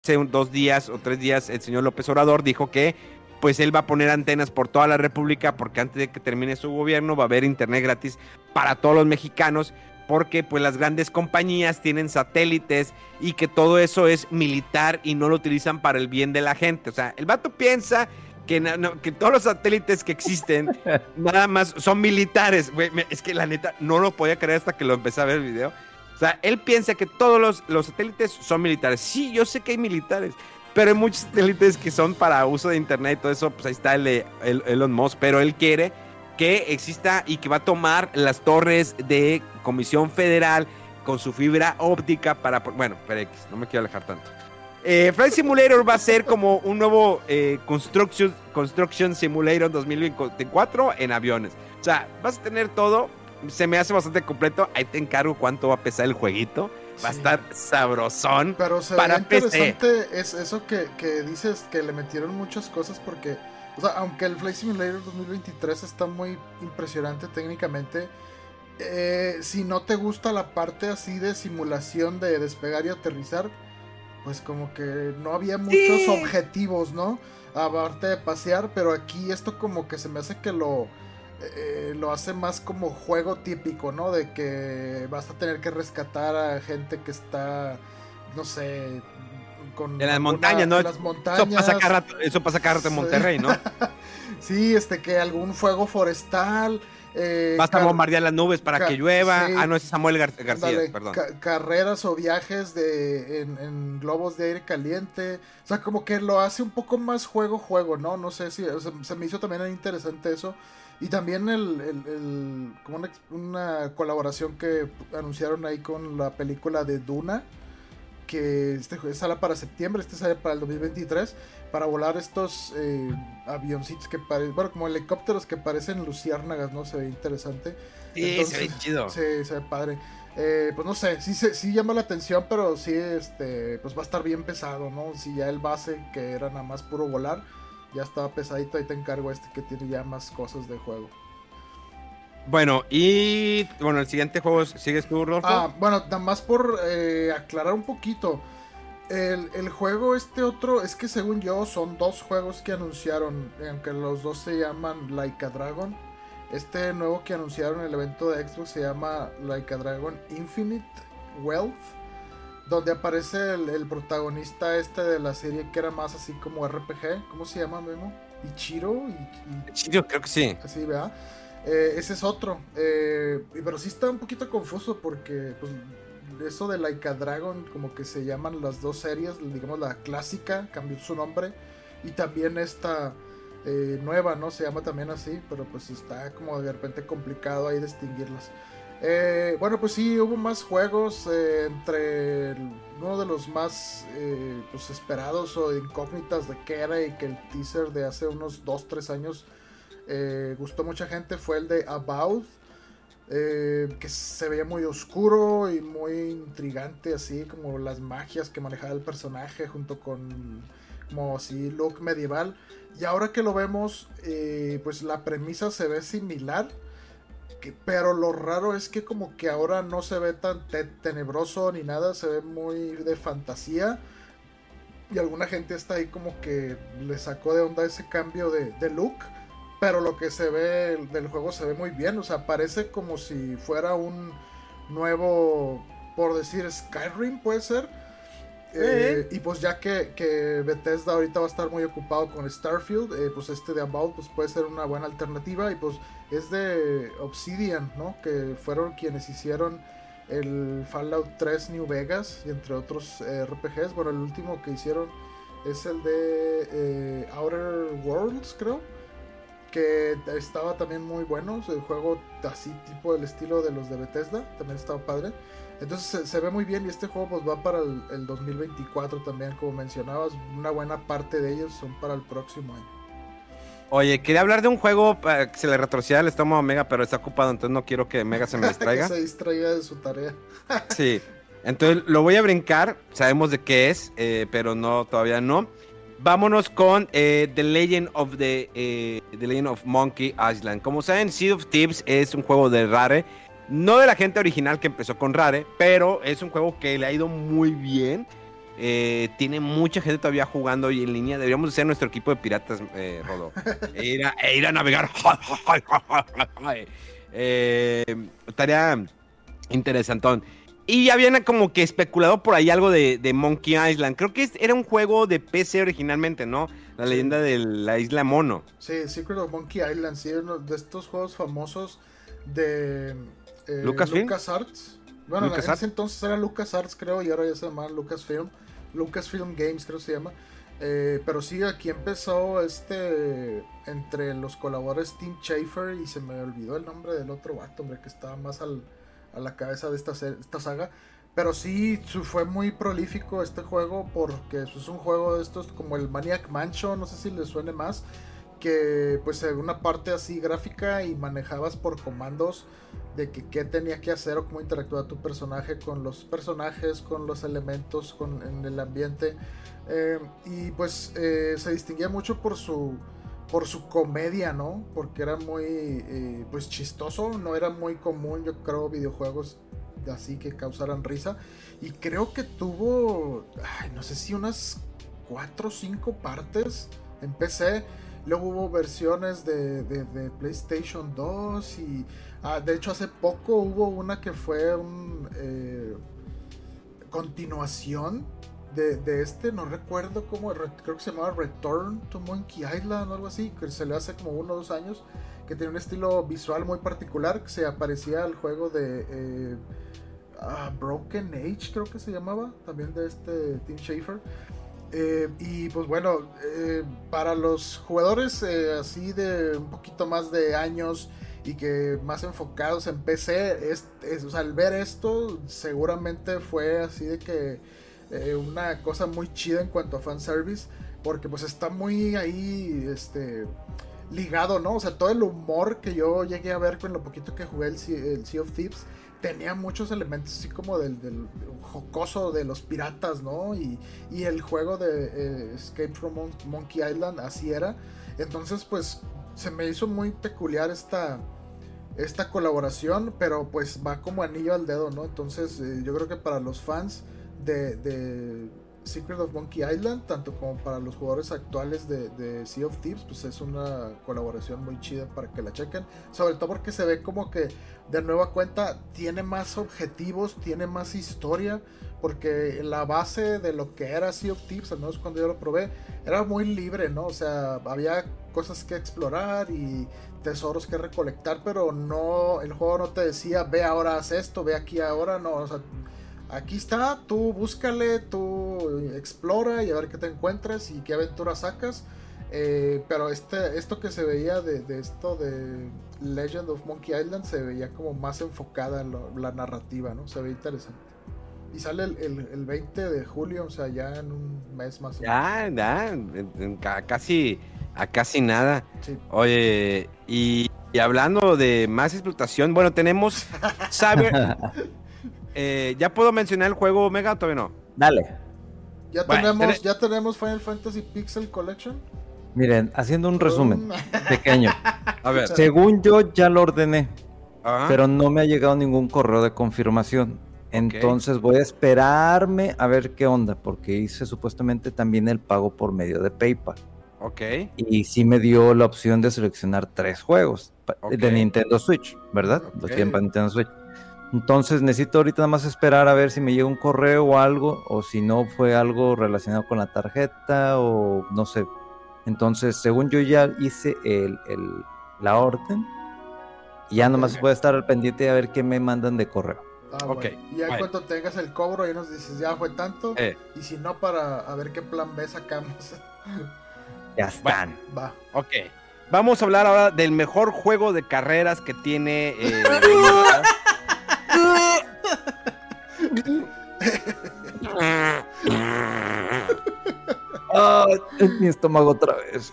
Hace dos días o tres días, el señor López Obrador dijo que pues él va a poner antenas por toda la República porque antes de que termine su gobierno va a haber internet gratis para todos los mexicanos porque pues las grandes compañías tienen satélites y que todo eso es militar y no lo utilizan para el bien de la gente. O sea, el vato piensa que, que todos los satélites que existen (laughs) nada más son militares. es que la neta no lo podía creer hasta que lo empecé a ver el video. O sea, él piensa que todos los, los satélites son militares. Sí, yo sé que hay militares, pero hay muchos satélites que son para uso de internet y todo eso, pues ahí está el de Elon Musk, pero él quiere que exista y que va a tomar las torres de Comisión Federal con su fibra óptica para... Bueno, pero X, no me quiero alejar tanto. Eh, Flight Simulator va a ser como un nuevo eh, Construction, Construction Simulator 2024 en aviones. O sea, vas a tener todo. Se me hace bastante completo. Ahí te encargo cuánto va a pesar el jueguito. Va a estar sabrosón. Pero se para interesante es eso que, que, dices que le metieron muchas cosas porque, o sea, aunque el Flight Simulator 2023 está muy impresionante técnicamente, eh, si no te gusta la parte así de simulación de despegar y aterrizar, pues como que no había muchos objetivos, ¿no? Aparte de pasear, pero aquí esto como que se me hace que lo eh, lo hace más como juego típico, ¿no? De que vas a tener que rescatar a gente que está, no sé, con... En las montañas, ¿no? las montañas. Eso pasa cada rato, eso pasa cada rato en Monterrey, ¿no? (laughs) sí, este, que algún fuego forestal... Eh, Basta bombardear las nubes para que llueva. Ah, no, es Samuel García, perdón. carreras o viajes de, en, globos de aire caliente. O sea, como que lo hace un poco más juego-juego, ¿no? No sé si se me hizo también interesante eso. Y también el, el, como una, colaboración que anunciaron ahí con la película de Duna, que este sale para septiembre, este sale para el 2023, para volar estos eh, avioncitos que parecen, bueno, como helicópteros que parecen luciérnagas, ¿no? Se ve interesante. Sí, se ve chido. (laughs) Sí, se ve padre. Eh, pues no sé, sí, sí llama la atención, pero sí, este, pues va a estar bien pesado, ¿no? Si ya el base, que era nada más puro volar, ya estaba pesadito, ahí te encargo este que tiene ya más cosas de juego. Bueno, y bueno, el siguiente juego sigues tú, Rodolfo. Ah, bueno, nada más por eh, aclarar un poquito. El, juego, este otro, es que según yo son dos juegos que anunciaron, aunque los dos se llaman Like a Dragon. Este nuevo que anunciaron en el evento de Xbox se llama Like a Dragon Infinite Wealth donde aparece el, protagonista este de la serie que era más así como RPG. ¿Cómo se llama, Memo? Ichiro. Y, Ichiro, creo que sí. Así, ¿verdad? Eh, ese es otro. Eh, pero sí está un poquito confuso porque pues, eso de Laika Dragon, como que se llaman las dos series, digamos la clásica, cambió su nombre. Y también esta eh, nueva, ¿no? Se llama también así, pero pues está como de repente complicado ahí distinguirlas. Eh, bueno, pues sí, hubo más juegos eh, entre uno de los más eh, pues esperados o incógnitas de que era y que el teaser de hace unos 2-3 años gustó mucha gente fue el de About, que se veía muy oscuro y muy intrigante, así como las magias que manejaba el personaje junto con como así look medieval. Y ahora que lo vemos, pues la premisa se ve similar pero lo raro es que como que ahora no se ve tan tenebroso ni nada, se ve muy de fantasía. Y alguna gente está ahí como que le sacó de onda ese cambio de, look. Pero lo que se ve del juego se ve muy bien. O sea, parece como si fuera un nuevo, por decir, Skyrim puede ser eh, y pues ya que, que, Bethesda ahorita va a estar muy ocupado con Starfield, eh, pues este de About pues puede ser una buena alternativa y pues es de Obsidian, ¿no? Que fueron quienes hicieron el Fallout 3 New Vegas y entre otros eh, RPGs. Bueno, el último que hicieron es el de eh, Outer Worlds, creo. Que estaba también muy bueno. El juego así tipo del estilo de los de Bethesda. También estaba padre. Entonces se, ve muy bien y este juego pues va para el, el 2024 también, como mencionabas. Una buena parte de ellos son para el próximo año. Oye, quería hablar de un juego para que se le retroceda el estómago a Mega, pero está ocupado, entonces no quiero que Mega se me (laughs) distraiga. que se distraiga de su tarea. (laughs) sí. Entonces lo voy a brincar. Sabemos de qué es, eh, pero no, todavía no. Vámonos con eh, The Legend of the, eh, the Legend of Monkey Island. Como saben, Seed of Thieves es un juego de Rare. No de la gente original que empezó con Rare, pero es un juego que le ha ido muy bien. Eh, tiene mucha gente todavía jugando y en línea. Deberíamos ser nuestro equipo de piratas, eh, Rodo. e, ir a, e ir a navegar. (laughs) eh, tarea interesantón. Y ya habían como que especulado por ahí algo de, de Monkey Island. Creo que era un juego de PC originalmente, ¿no? La Sí. leyenda de la isla mono. Sí, Secret of Monkey Island, sí, uno de estos juegos famosos de eh, ¿Lucasfilm? LucasArts. Bueno, en LucasArts. ese entonces era LucasArts, creo, y ahora ya se llama Lucasfilm. Lucasfilm Games, creo que se llama. Eh, pero sí, aquí empezó este entre los colaboradores Tim Schafer y se me olvidó el nombre del otro vato, hombre, que estaba más al- a la cabeza de esta, esta saga. Pero sí, fue muy prolífico este juego porque es un juego de estos como el Maniac Mansion, no sé si les suene más, que pues una parte así gráfica y manejabas por comandos de que qué tenía que hacer o cómo interactuaba tu personaje con los personajes, con los elementos, con en el ambiente. Eh, y pues eh, se distinguía mucho por su por su comedia, ¿no? Porque era muy eh, pues chistoso, no era muy común, yo creo, videojuegos así que causaran risa. Y creo que tuvo, no sé si unas 4 o 5 partes en PC. Luego hubo versiones de, de- PlayStation 2 y ah, de hecho hace poco hubo una que fue un eh, continuación de, este, no recuerdo cómo, re- creo que se llamaba Return to Monkey Island o algo así, que se le hace como uno o dos años, que tiene un estilo visual muy particular, que se aparecía al juego de eh, ah, Broken Age, creo que se llamaba, también de este Tim Schafer. Eh, y pues bueno, eh, para los jugadores eh, así de un poquito más de años y que más enfocados en PC, es, o sea, al ver esto seguramente fue así de que una cosa muy chida en cuanto a fanservice, porque pues está muy ahí, este ligado, ¿no? O sea, todo el humor que yo llegué a ver con lo poquito que jugué el Sea of Thieves tenía muchos elementos así como del, del jocoso de los piratas, ¿no? Y, y el juego de eh, Escape from Mon- Monkey Island así era. Entonces, pues se me hizo muy peculiar esta esta colaboración, pero pues va como anillo al dedo, ¿no? Entonces, eh, yo creo que para los fans de Secret of Monkey Island, tanto como para los jugadores actuales de, Sea of Thieves, pues es una colaboración muy chida para que la chequen. Sobre todo porque se ve como que de nueva cuenta tiene más objetivos, tiene más historia, porque la base de lo que era Sea of Thieves, al menos cuando yo lo probé, era muy libre, ¿no? O sea, había cosas que explorar y tesoros que recolectar, pero no, el juego no te decía, ve ahora, haz esto, ve aquí ahora, no, o sea, aquí está, tú búscale, tú explora y a ver qué te encuentras y qué aventura sacas. Eh, pero este, esto que se veía de, de esto de Legend of Monkey Island se veía como más enfocada en lo- la narrativa, ¿no? Se ve interesante. Y sale el, el- el 20 de julio, o sea, ya en un mes más o menos. Ya, ya, en- en ca- casi, a casi nada. Sí. Oye, y, y hablando de más explotación, bueno, tenemos (laughs) Cyber. Eh, ¿Ya puedo mencionar el juego Mega o todavía no? Dale. Ya, Bueno, tenemos, tene- ya tenemos Final Fantasy Pixel Collection. Miren, haciendo un resumen (laughs) pequeño. A ver. Según yo ya lo ordené, ajá. pero no me ha llegado ningún correo de confirmación. Entonces voy a esperarme a ver qué onda, porque hice supuestamente también el pago por medio de PayPal. Ok. Y sí me dio la opción de seleccionar tres juegos de Nintendo Switch, ¿verdad? Ok. Los tienen para Nintendo Switch. Entonces necesito ahorita nada más esperar a ver si me llega un correo o algo, o si no fue algo relacionado con la tarjeta o no sé. Entonces, según yo ya hice el, el- la orden, y ya nomás Ok. voy a estar al pendiente a ver qué me mandan de correo. Ah, Ok, bueno. Y ya bueno. cuando tengas el cobro, ahí nos dices, ya fue tanto. Eh. Y si no, para a ver qué plan B sacamos. (laughs) Ya están. Va. Ok. Vamos a hablar ahora del mejor juego de carreras que tiene. eh, (laughs) Ah, en mi estómago otra vez.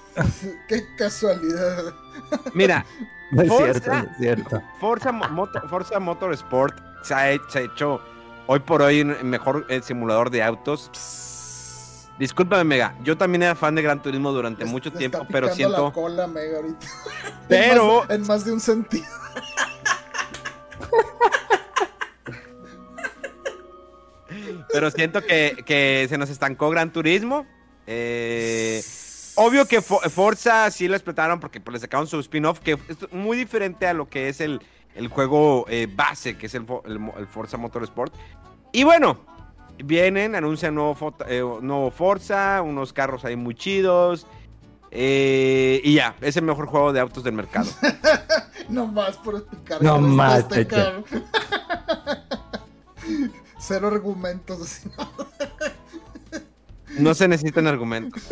qué casualidad. Mira, No es Forza. cierto, no es cierto. Forza, Mo- Moto- Forza Motorsport se ha, hecho, se ha hecho hoy por hoy un mejor eh, simulador de autos. Discúlpame, Mega. Yo también era fan de Gran Turismo durante Le- mucho le tiempo, está pero siento. la cola, Mega, ahorita. Pero- En más, en más de un sentido. Pero siento que, que se nos estancó Gran Turismo. Eh, obvio que Fo- Forza sí lo explotaron porque pues, le sacaron su spin-off, que es muy diferente a lo que es el, el juego eh, base, que es el, Forza Motorsport. Y bueno, vienen, anuncian nuevo, eh, nuevo Forza, unos carros ahí muy chidos. eh, y ya, es el mejor juego de autos del mercado. (laughs) No más por explicar. No más, este. (laughs) Cero argumentos. así. No se necesitan argumentos. (laughs)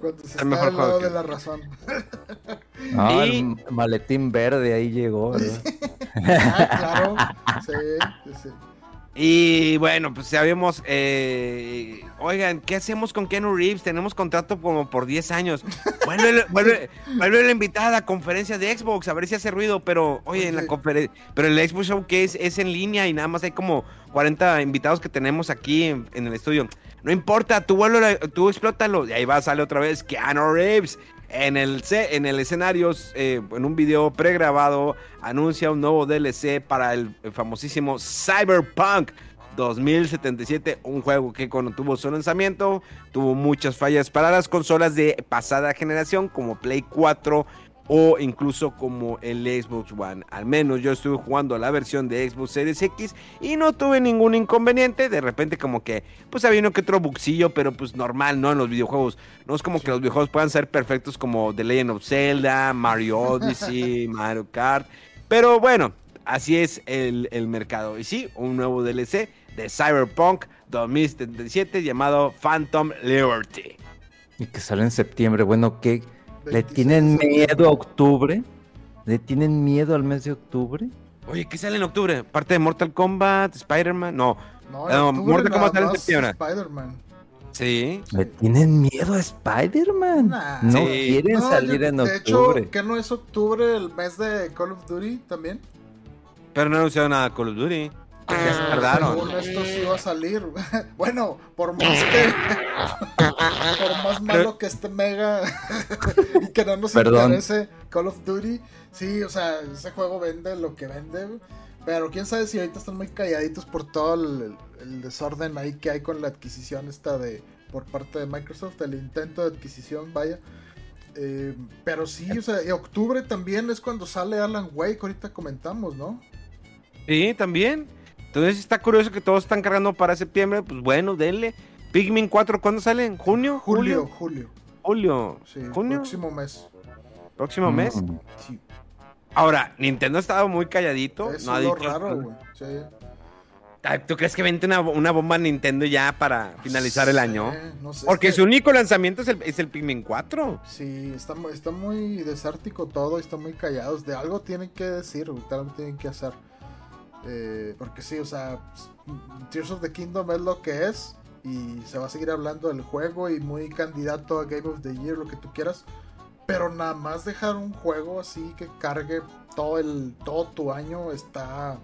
Cuando se El está mejor del lado de la razón. No, Y- el maletín verde ahí llegó. (laughs) Ah, claro. Sí, sí. Y bueno, pues sabemos, eh, oigan, ¿qué hacemos con Keanu Reeves? Tenemos contrato como por 10 años. Vuelve, vuelve, vuelve la invitada a la conferencia de Xbox, a ver si hace ruido, pero oye, en la conferencia, pero el Xbox Showcase es en línea y nada más hay como 40 invitados que tenemos aquí en, en el estudio. No importa, tú vuelve, tú explótalo. Y ahí va, sale otra vez Keanu Reeves. En el, en el escenario, eh, en un video pregrabado, anuncia un nuevo DLC para el, el famosísimo Cyberpunk 2077, un juego que cuando tuvo su lanzamiento tuvo muchas fallas para las consolas de pasada generación como Play 4 o incluso como el Xbox One. Al menos yo estuve jugando la versión de Xbox Series X y no tuve ningún inconveniente. De repente como que pues había uno que otro buxillo, pero pues normal, ¿no? En los videojuegos. No es como que los videojuegos puedan ser perfectos como The Legend of Zelda, Mario Odyssey, (laughs) Mario Kart. Pero bueno, así es el, el mercado. Y sí, un nuevo DLC de Cyberpunk 2077 llamado Phantom Liberty. Y que sale en septiembre. Bueno, ¿qué? ¿Le 26 tienen de miedo a octubre? ¿Le tienen miedo al mes de octubre? Oye, ¿qué sale en octubre? ¿Parte de Mortal Kombat? ¿Spider-Man? No. No, Mortal Kombat sale en septiembre. Spider-Man. Sí. ¿Le tienen miedo a Spider-Man? Nah. no Sí. quieren No, salir yo- en de octubre. hecho, ¿qué no es octubre el mes de Call of Duty también? Pero no anunciaron nada de Call of Duty. Ya se tardaron. Según esto sí va a salir. (laughs) bueno, por más que. (laughs) por más malo que esté Mega (laughs) y que no nos Perdón. interese Call of Duty, sí, o sea, ese juego vende lo que vende. Pero quién sabe si ahorita están muy calladitos por todo el, el desorden ahí que hay con la adquisición esta de por parte de Microsoft, el intento de adquisición, vaya. Eh, pero sí, o sea, y octubre también es cuando sale Alan Wake, ahorita comentamos, ¿no? Sí, también. Entonces está curioso que todos están cargando para septiembre. Pues bueno, denle. Pikmin 4, ¿cuándo sale? ¿En junio? Julio, julio. Julio. Sí, ¿Junio? próximo mes. Próximo mes. Mm. Sí. Ahora, Nintendo ha estado muy calladito. Eso no ha es dicho- raro, güey. Sí. ¿Tú crees que vente una, una bomba Nintendo ya para finalizar el año? no sé, es Porque que- su único lanzamiento es el, es el Pikmin 4. Sí, está, está muy desértico todo, y están muy callados. De algo tienen que decir, algo tienen que hacer. Eh, porque sí, o sea, Tears of the Kingdom es lo que es. Y se va a seguir hablando del juego y muy candidato a Game of the Year, lo que tú quieras. Pero nada más dejar un juego así que cargue todo el todo tu año está.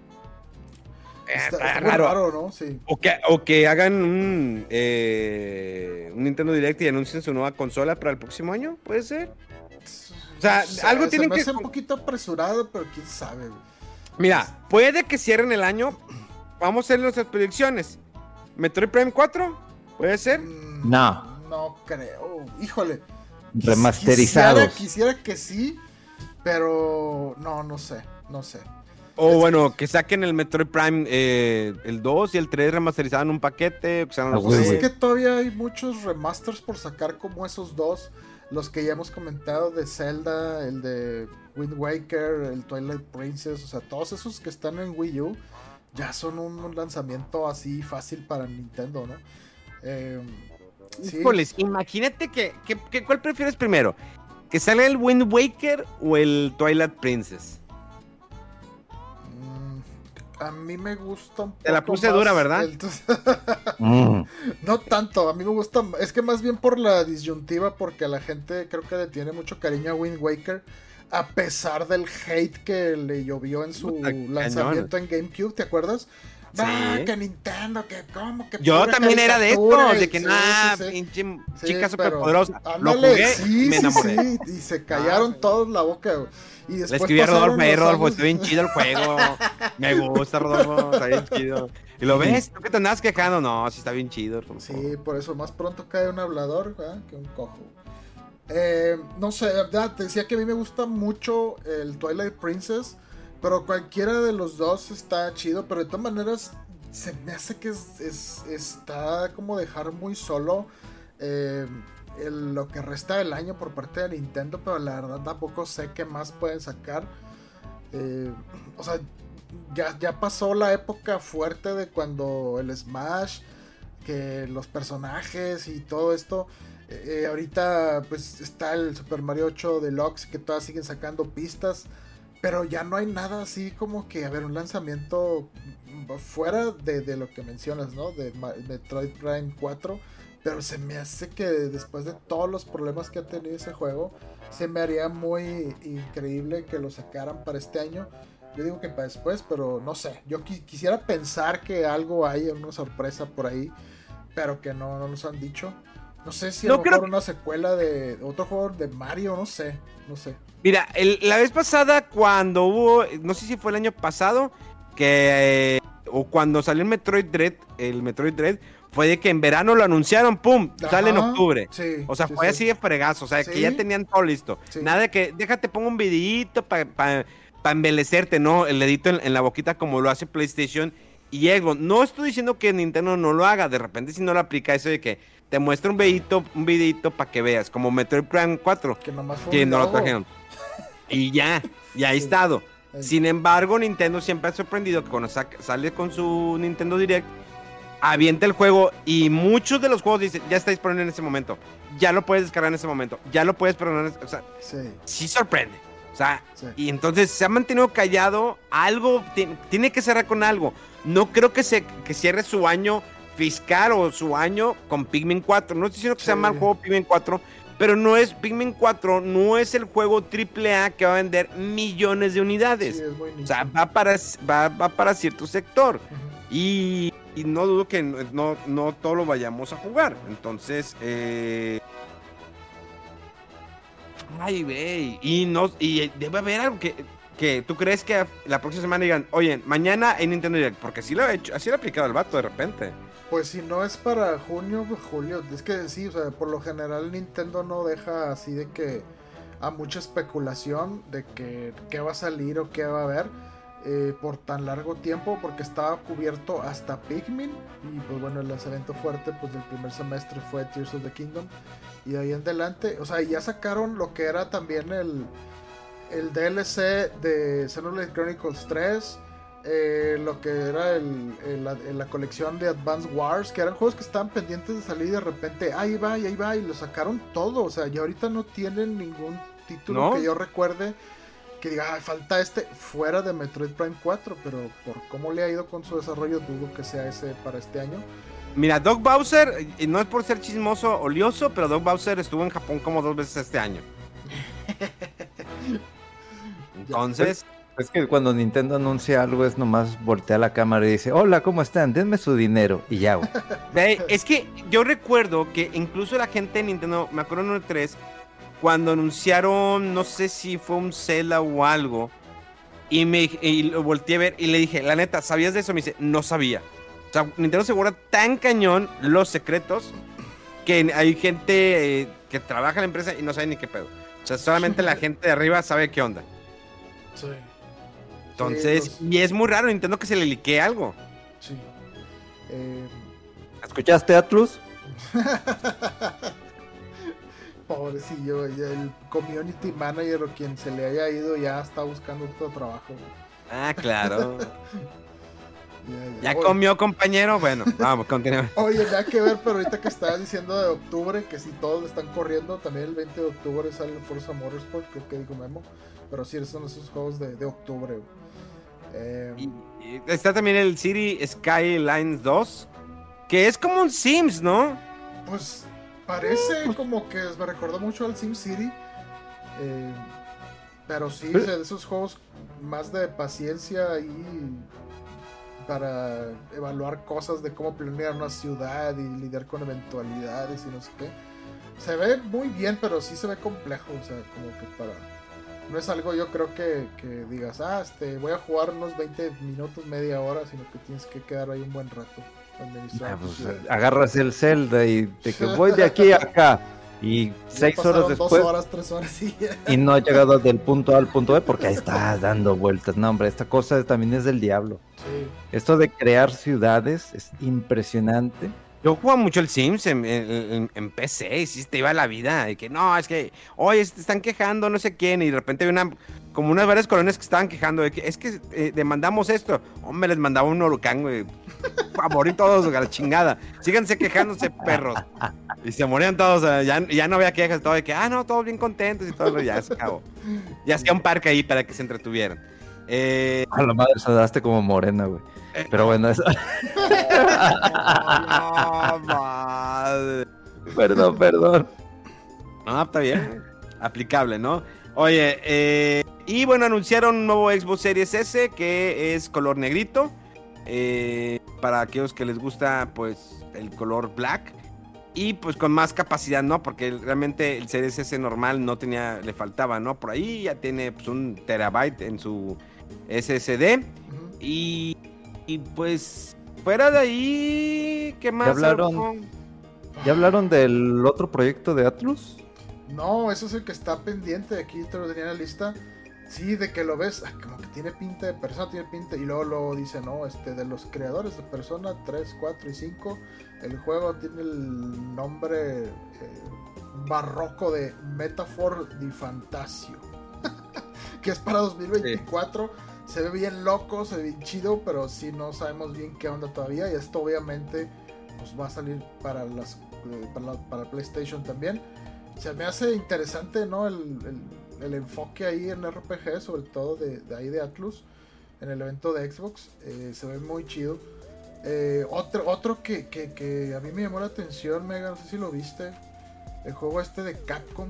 Eh, Está, está raro. raro, ¿no? Sí. O que, o que hagan un, eh, un Nintendo Direct y anuncien su nueva consola para el próximo año, ¿puede ser? O sea, Se- algo se tienen me que... hace un poquito apresurado, pero quién sabe, güey. Mira, puede que cierren el año. Vamos a hacer nuestras predicciones. Metroid Prime 4, ¿puede ser? No. No creo. Híjole. Remasterizados. Quisiera, quisiera que sí, pero no, no sé, no sé. O bueno, que saquen el Metroid Prime eh, el 2 y el 3 remasterizados en un paquete. que sean los dos. güey, es que todavía hay muchos remasters por sacar como esos dos. Los que ya hemos comentado de Zelda, el de Wind Waker, el Twilight Princess, o sea, todos esos que están en Wii U ya son un lanzamiento así fácil para Nintendo, ¿no? Eh, sí. Híjoles, imagínate que, que, que, ¿cuál prefieres primero? ¿Que salga el Wind Waker o el Twilight Princess? A mí me gusta un poco. Te la puse dura, ¿verdad? (laughs) (laughs) Mm. No tanto, a mí me gusta. Es que más bien por la disyuntiva, porque a la gente creo que le tiene mucho cariño a Wind Waker. A pesar del hate que le llovió en su lanzamiento en GameCube, ¿te acuerdas? Ah, que Nintendo, que cómo, que Yo también era de esto, de que nada, pinche chica superpoderosa. Lo jugué me enamoré. y se callaron ah, todos la boca, y Le escribí a Rodolfo, ahí Rodolfo, está bien chido el juego. (laughs) Me gusta, Rodolfo, está bien chido. Y lo ves, ¿tú que te andabas quejando? No, sí está bien chido. Rodolfo. Sí, por eso más pronto cae un hablador que un cojo. Eh, no sé, te decía que a mí me gusta mucho el Twilight Princess, pero cualquiera de los dos está chido, pero de todas maneras se me hace que es, está como dejar muy solo. Eh, lo que resta del año por parte de Nintendo, pero la verdad tampoco sé qué más pueden sacar. Eh, o sea, ya, ya pasó la época fuerte de cuando el Smash, que los personajes y todo esto. Eh, ahorita pues está el Super Mario 8 Deluxe que todas siguen sacando pistas. Pero ya no hay nada así como que, a ver, un lanzamiento fuera de, de lo que mencionas, ¿no? De Metroid Prime 4 pero se me hace que después de todos los problemas que ha tenido ese juego, se me haría muy increíble que lo sacaran para este año. Yo digo que para después, pero no sé. Yo quisiera pensar que algo hay, una sorpresa por ahí, pero que no, no nos han dicho. No sé si a lo mejor una secuela de otro juego de Mario, no sé, no sé. Mira, la vez pasada cuando hubo, no sé si fue el año pasado, que eh, o cuando salió el Metroid Dread, el Metroid Dread, fue de que en verano lo anunciaron, ¡pum! sale en octubre. o sea, fue así de fregazo, o sea, que ya tenían todo listo. Nada de que, déjate, pongo un videito para pa, embelecerte, ¿no? El dedito en, la boquita como lo hace PlayStation y Xbox. No estoy diciendo que Nintendo no lo haga, de repente si no lo aplica eso de que te muestra un videito, un videito para que veas, como Metroid Prime 4, que, que no lo trajeron. Y ya, ya ha estado. Sin embargo, Nintendo siempre ha sorprendido que cuando sale con su Nintendo Direct, avienta el juego y muchos de los juegos dicen, ya está disponible en ese momento, ya lo puedes descargar en ese momento, ya lo puedes perdonar, o sea, sí, sorprende. O sea, y entonces se ha mantenido callado, algo, tiene que cerrar con algo. No creo que, se, que cierre su año fiscal o su año con Pikmin 4. No estoy diciendo que sea mal juego Pikmin 4, pero no es, Pikmin 4 no es el juego AAA que va a vender millones de unidades. o sea, va para, va, va para cierto sector. Y y no dudo que no, no todo lo vayamos a jugar. Entonces, eh... ay, ve, y no, y debe haber algo que, que tú crees que la próxima semana digan, oye, mañana en Nintendo Direct, porque así lo ha hecho, así lo ha aplicado el vato de repente. Pues si no es para junio, pues julio, es que sí, o sea, por lo general Nintendo no deja así de que a mucha especulación de que qué va a salir o qué va a haber eh, por tan largo tiempo porque estaba cubierto hasta Pikmin y pues bueno el lanzamiento fuerte pues del primer semestre fue Tears of the Kingdom y de ahí en adelante o sea ya sacaron lo que era también el el DLC de Xenoblade Chronicles 3 eh, lo que era el, la, colección de Advance Wars, que eran juegos que estaban pendientes de salir y de repente ahí va y ahí va y lo sacaron todo. O sea, ya ahorita no tienen ningún título que yo recuerde que diga, falta este fuera de Metroid Prime 4, pero por cómo le ha ido con su desarrollo, dudo que sea ese para este año. Mira, Doc Bowser, y no es por ser chismoso o lioso, pero Doc Bowser estuvo en Japón como dos veces este año. (laughs) Entonces. Es que cuando Nintendo anuncia algo es nomás voltea la cámara y dice, hola, ¿cómo están? Denme su dinero y ya. (laughs) es que yo recuerdo que incluso la gente de Nintendo, me acuerdo en el 3, cuando anunciaron, no sé si fue un Zelda o algo, y, me, lo volteé a ver y le dije, la neta, ¿sabías de eso? Me dice, no sabía. O sea, Nintendo se guarda tan cañón los secretos que hay gente eh, que trabaja en la empresa y no sabe ni qué pedo. O sea, solamente la (laughs) gente de arriba sabe qué onda. Sí. Entonces, y es muy raro Nintendo que se le liquee algo. Sí. Eh... ¿Escuchaste, Atlus? (laughs) Pobrecillo, el community manager o quien se le haya ido ya está buscando otro trabajo. Ah, claro. (laughs) Ya, ¿Ya Oye, comió, compañero? Bueno, vamos, continuemos. (laughs) Oye, ya que ver, pero ahorita que estabas diciendo de octubre, que si todos están corriendo, también el 20 de octubre sale el Forza Motorsport, creo que dijo Memo. Pero sí, son esos juegos de, de octubre. Eh, Y, y está también el City Skylines 2, que es como un Sims, ¿no? Pues parece como que me recordó mucho al SimCity. Eh, pero sí, o sea, de esos juegos más de paciencia y para evaluar cosas de cómo planear una ciudad y lidiar con eventualidades y no sé qué. Se ve muy bien, pero sí se ve complejo, o sea, como que para... No es algo yo creo que, que digas, ah, este, voy a jugar unos 20 minutos, media hora, sino que tienes que quedar ahí un buen rato. Ah, pues, agarras el Zelda y de que voy de aquí a acá. Y (laughs) Ya seis horas Dos después horas, tres horas y y no ha llegado del punto A al punto B porque ahí estás dando vueltas. No, hombre, esta cosa también es del diablo. Sí. Esto de crear ciudades es impresionante. Yo jugaba mucho el Sims en, PC y sí te iba la vida. De que no, es que, oye, están quejando, no sé quién. Y de repente había una, como unas varias colonias que estaban quejando de que es que eh, demandamos esto. Hombre, les mandaba un huracán, güey. (laughs) A morir todos, a la chingada. Síganse quejándose, perros. Y se morían todos. ya, ya no había quejas, todo de que, ah, no, todos bien contentos y todo. Ya se acabó. Ya hacía un parque ahí para que se entretuvieran. Eh, A la madre daste como morena, güey. Pero bueno, eso... no, (laughs) madre. perdón, perdón. Ah, está bien. Aplicable, ¿no? Oye, eh, y bueno, anunciaron un nuevo Xbox Series S que es color negrito. eh, para aquellos que les gusta, pues, el color black. Y pues con más capacidad, ¿no? Porque realmente el Series S normal no tenía, le faltaba, ¿no? Por ahí ya tiene pues, un terabyte en su SSD. Y, y pues, fuera de ahí, ¿qué más? hablaron? Arco? ¿Ya hablaron del otro proyecto de Atlus? No, eso es el que está pendiente. Aquí te lo tenía en la lista. Sí, de que lo ves, ah, como que tiene pinta de persona, tiene pinta. Y luego lo dice, no, este, de los creadores de Persona 3, 4 y 5, el juego tiene el nombre eh, barroco de Metaphor di Fantasio. (laughs) que es para 2024. Se ve bien loco, se ve bien chido, pero sí no sabemos bien qué onda todavía. Y esto obviamente pues va a salir para las eh, para, la- para PlayStation también. Se me hace interesante, ¿no? El, el- el enfoque ahí en RPG, sobre todo de, de ahí de Atlus, en el evento de Xbox. eh, se ve muy chido. Eh, otro otro que, que- que a mí me llamó la atención, Mega, no sé si lo viste. El juego este de Capcom,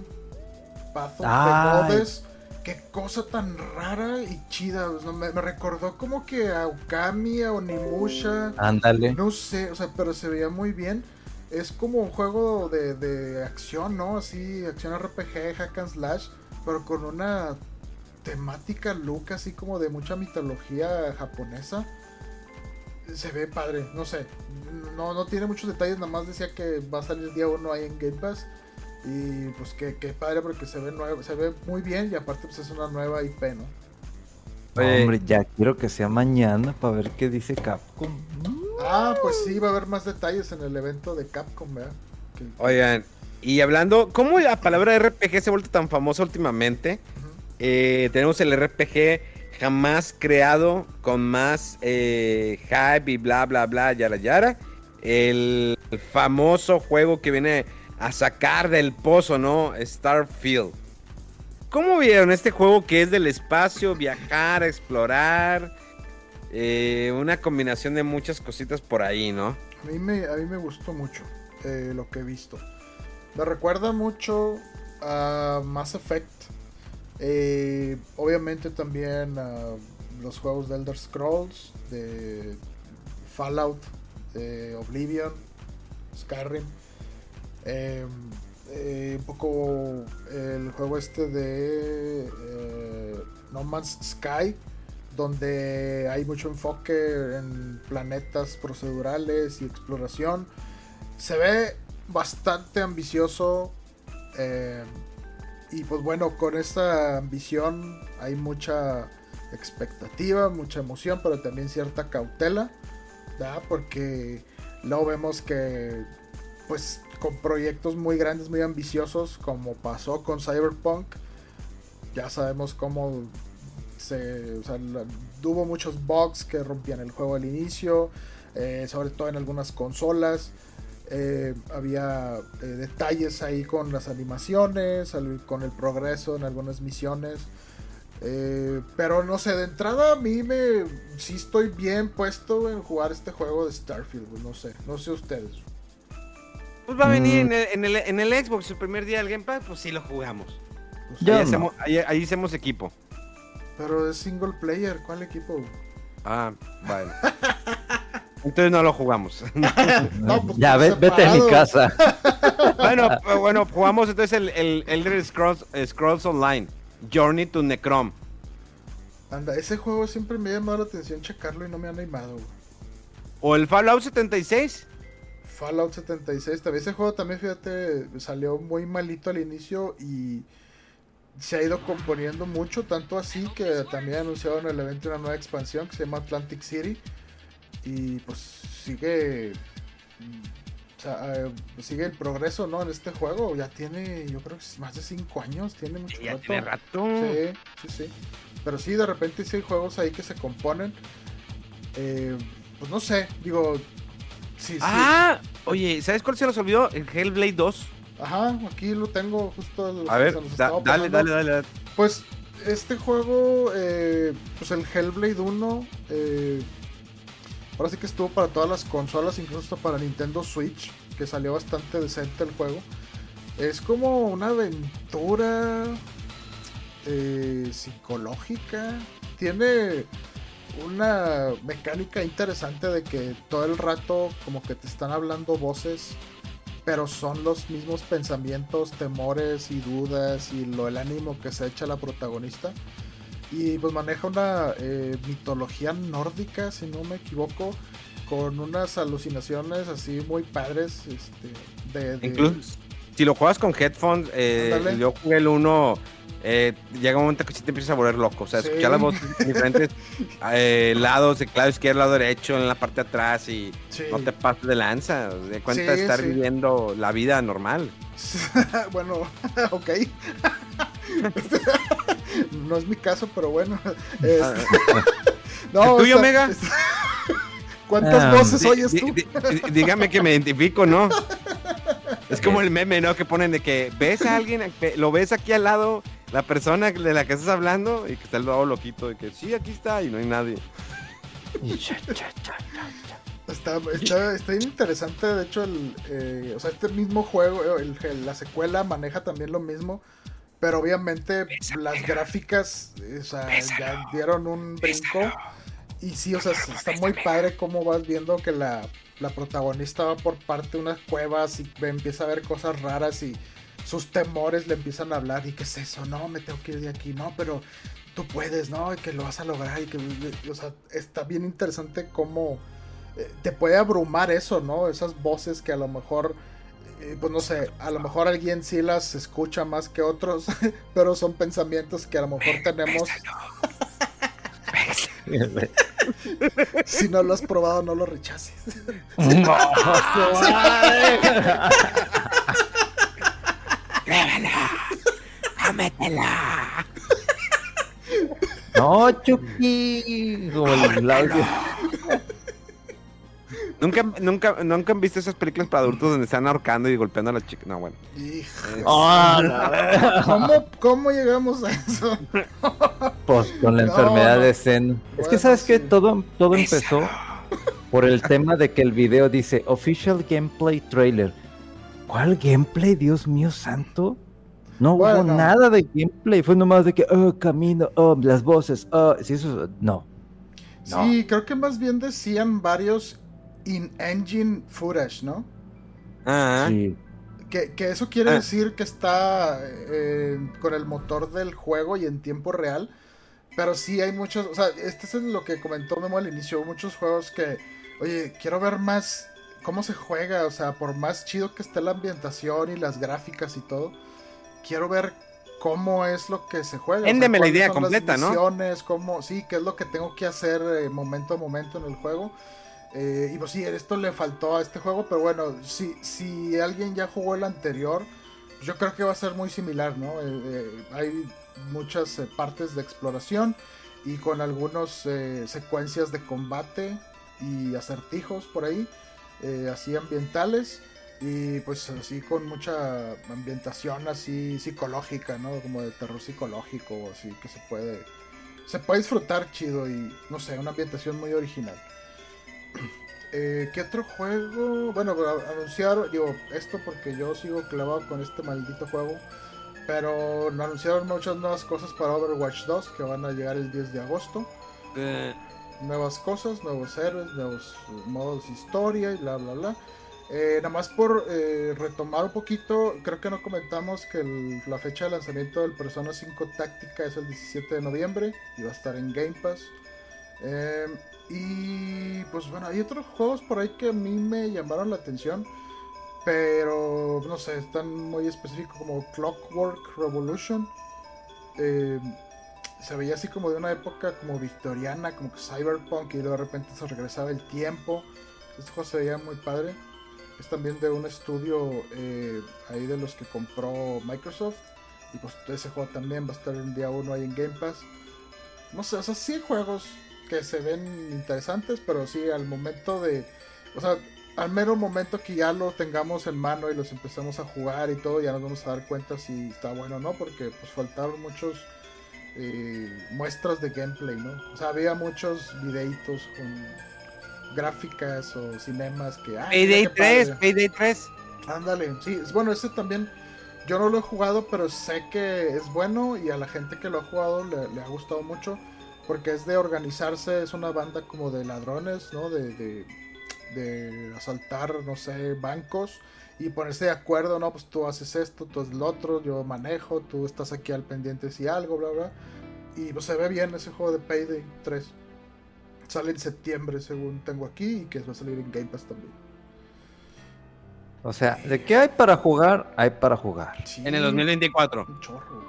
Path of the. Goddess. Qué cosa tan rara y chida. me, me recordó como que a Okami, a Onimusha. Ándale. No sé, o sea, pero se veía muy bien. Es como un juego de, de acción, ¿no? Así, acción RPG, hack and slash, pero con una temática look así como de mucha mitología japonesa. Se ve padre, no sé. No, no tiene muchos detalles, nada más decía que va a salir el día 1 ahí en Game Pass. Y pues que, que padre porque se ve nuevo, se ve muy bien y aparte pues es una nueva IP, ¿no? Oye. Hombre, ya quiero que sea mañana para ver qué dice Capcom. Ah, pues sí, va a haber más detalles en el evento de Capcom, ¿verdad? Que- Oigan, y hablando, ¿cómo la palabra RPG se ha vuelto tan famosa últimamente? Eh, tenemos el RPG jamás creado con más eh, hype y bla, bla, bla, yara, yara. El famoso juego que viene a sacar del pozo, ¿no? Starfield. ¿Cómo vieron este juego que es del espacio, viajar, explorar? Eh, una combinación de muchas cositas por ahí, ¿no? A mí me, gustó mucho eh, lo que he visto. Me recuerda mucho a Mass Effect. Eh, obviamente también a los juegos de Elder Scrolls, de Fallout, de Oblivion, Skyrim. Eh, eh, un poco el juego este de eh, No Man's Sky, donde hay mucho enfoque en planetas procedurales y exploración. Se ve bastante ambicioso. y pues bueno, con esta ambición hay mucha expectativa, mucha emoción, pero también cierta cautela. ¿verdad? Porque luego vemos que pues con proyectos muy grandes, muy ambiciosos, como pasó con Cyberpunk. Ya sabemos cómo se, o sea, hubo muchos bugs que rompían el juego al inicio, eh, sobre todo en algunas consolas. Eh, había eh, detalles ahí con las animaciones, con el progreso en algunas misiones. Pero no sé, de entrada a mí me. Sí estoy bien puesto en jugar este juego de Starfield, No sé, no sé ustedes. Pues va a venir Mm. en, el, en, el, en el Xbox el primer día del Game Pass, pues sí lo jugamos. Pues, ahí, no. hacemos, ahí, ahí hacemos equipo. Pero es single player, ¿cuál equipo? Ah, bueno. (laughs) Entonces no lo jugamos. (laughs) (laughs) No, pues, ya, ve- vete a mi casa. bueno, pues, bueno, jugamos entonces el, el Elder Scrolls, Scrolls Online. Journey to Necrom. Anda, ese juego siempre me ha llamado la atención checarlo y no me han animado. güey. O el Fallout 76. Fallout 76, también ese juego también, fíjate, salió muy malito al inicio y se ha ido componiendo mucho, tanto así que también anunciaron en el evento una nueva expansión que se llama Atlantic City y pues sigue o sea, eh, sigue el progreso, ¿no? En este juego ya tiene, yo creo que más de 5 años, tiene mucho Ya rato. tiene rato. Sí, sí, sí. Pero sí, de repente sí hay juegos ahí que se componen. Eh, pues no sé, digo. Sí, sí. Ah, oye, ¿sabes cuál se nos olvidó? El Hellblade 2. Ajá, aquí lo tengo justo. A ver, da- dale, dale, dale, dale. Pues este juego, eh, pues el Hellblade 1, eh, ahora sí que estuvo para todas las consolas, incluso para Nintendo Switch, que salió bastante decente el juego. Es como una aventura eh, psicológica. Tiene una mecánica interesante de que todo el rato como que te están hablando voces pero son los mismos pensamientos, temores y dudas y lo el ánimo que se echa la protagonista. Y pues maneja una eh, mitología nórdica, si no me equivoco, con unas alucinaciones así muy padres. Este, de, de- Incluso si lo juegas con headphones, eh, yo jugué el 1. Eh, llega un momento que sí te empiezas a volver loco. O sea, Sí. escuchar las voces en diferentes (laughs) eh, lados, el lado izquierdo, lado derecho, en la parte de atrás y Sí. no te pases de lanza. De cuenta de Sí, estar sí. viviendo la vida normal. (laughs) bueno, (laughs) ok. no es mi caso, pero bueno. Este- No, ¿El tuyo, o sea, Mega? es- ¿Cuántas Ah, voces oyes tú? dígame que me identifico, ¿no? Es como el meme, ¿no? Que ponen de que ves a alguien, lo ves aquí al lado, la persona de la que estás hablando, y que está el lado loquito, de que sí, aquí está, y no hay nadie. Está, está, está bien interesante, de hecho, el, eh, o sea, este mismo juego, el- el- la secuela maneja también lo mismo, pero obviamente las gráficas eh, o sea, ya dieron un brinco. Y sí, o sea, está muy padre cómo vas viendo que la, la protagonista va por parte de unas cuevas y empieza a ver cosas raras y sus temores le empiezan a hablar. ¿Y qué es eso? No, me tengo que ir de aquí, no, pero tú puedes, ¿no? Y que lo vas a lograr. Y que, o sea, está bien interesante cómo eh, te puede abrumar eso, ¿no? Esas voces que a lo mejor, eh, pues no sé, a lo mejor alguien sí las escucha más que otros, (laughs) pero son pensamientos que a lo mejor tenemos. (laughs) Si no lo has probado, no lo rechaces. No, (laughs) Chucky. Como el audio. ¿Nunca, nunca, nunca han visto esas películas para adultos donde están ahorcando y golpeando a la chica. No, bueno. Hijo, Ah, la verga. ¿Cómo, ¿Cómo llegamos a eso? Pues con la No, enfermedad no. de Zen. es que sabes que sí. todo, todo empezó por el tema de que el video dice Official Gameplay Trailer. ¿Cuál gameplay, Dios mío santo? No hubo nada de gameplay, fue nomás de que, oh, camino, oh, las voces, oh, sí, eso, no. No. Sí, creo que más bien decían varios in-engine footage, ¿no? Ah, Sí. Que, que eso quiere Ah. decir que está eh, con el motor del juego y en tiempo real. Pero sí hay muchos, o sea, este es lo que comentó Memo al inicio, muchos juegos que, oye, quiero ver más cómo se juega, o sea, por más chido que esté la ambientación y las gráficas y todo, quiero ver cómo es lo que se juega. o sea, Véndeme la idea son las completa, ¿no? misiones, cómo, sí, qué es lo que tengo que hacer eh, momento a momento en el juego. Eh, y pues sí, esto le faltó a este juego, pero bueno, si, si alguien ya jugó el anterior, yo creo que va a ser muy similar, ¿no? Eh, eh, hay muchas partes de exploración y con algunas secuencias de combate y acertijos por ahí, así ambientales y pues así con mucha ambientación así psicológica, ¿no? Como de terror psicológico, así que se puede se puede disfrutar chido y no sé, una ambientación muy original. (clears throat) Eh, ¿Qué otro juego? Bueno, anunciaron, digo, esto porque yo sigo clavado con este maldito juego. Pero anunciaron muchas nuevas cosas para Overwatch 2 que van a llegar el 10 de agosto. Eh. Nuevas cosas, nuevos héroes, nuevos modos de historia y bla bla bla. Eh, nada más por eh, retomar un poquito, creo que no comentamos que la fecha de lanzamiento del Persona 5 Táctica es el 17 de noviembre y va a estar en Game Pass. Eh, y pues bueno, hay otros juegos por ahí que a mí me llamaron la atención, pero no sé, están muy específicos como Clockwork Revolution. Se veía así como de una época como victoriana, como que cyberpunk y de repente se regresaba el tiempo. Este juego se veía muy padre es también de un estudio eh, ahí de los que compró Microsoft. Y pues ese juego también va a estar el día 1 ahí en Game Pass. No sé, o sea, sí juegos que se ven interesantes, pero sí al momento de. O sea, al mero momento que ya lo tengamos en mano y los empezamos a jugar y todo, ya nos vamos a dar cuenta si está bueno o no, porque pues faltaron muchos eh, muestras de gameplay, ¿no? O sea, había muchos videitos con gráficas o cinemas que... Ah, Payday 3, Payday 3. Ándale, sí, bueno, ese también yo no lo he jugado, pero sé que es bueno y a la gente que lo ha jugado le, ha gustado mucho porque es de organizarse, es una banda como de ladrones, ¿no? De, de, de, asaltar, no sé, bancos y ponerse de acuerdo, ¿no? Pues tú haces esto, tú haces lo otro, yo manejo, tú estás aquí al pendiente si algo, bla, bla. Y pues se ve bien ese juego de Payday 3. Sale en septiembre, según tengo aquí, y que va a salir en Game Pass también. O sea, ¿de qué hay para jugar? Hay para jugar. en el 2024. Un chorro.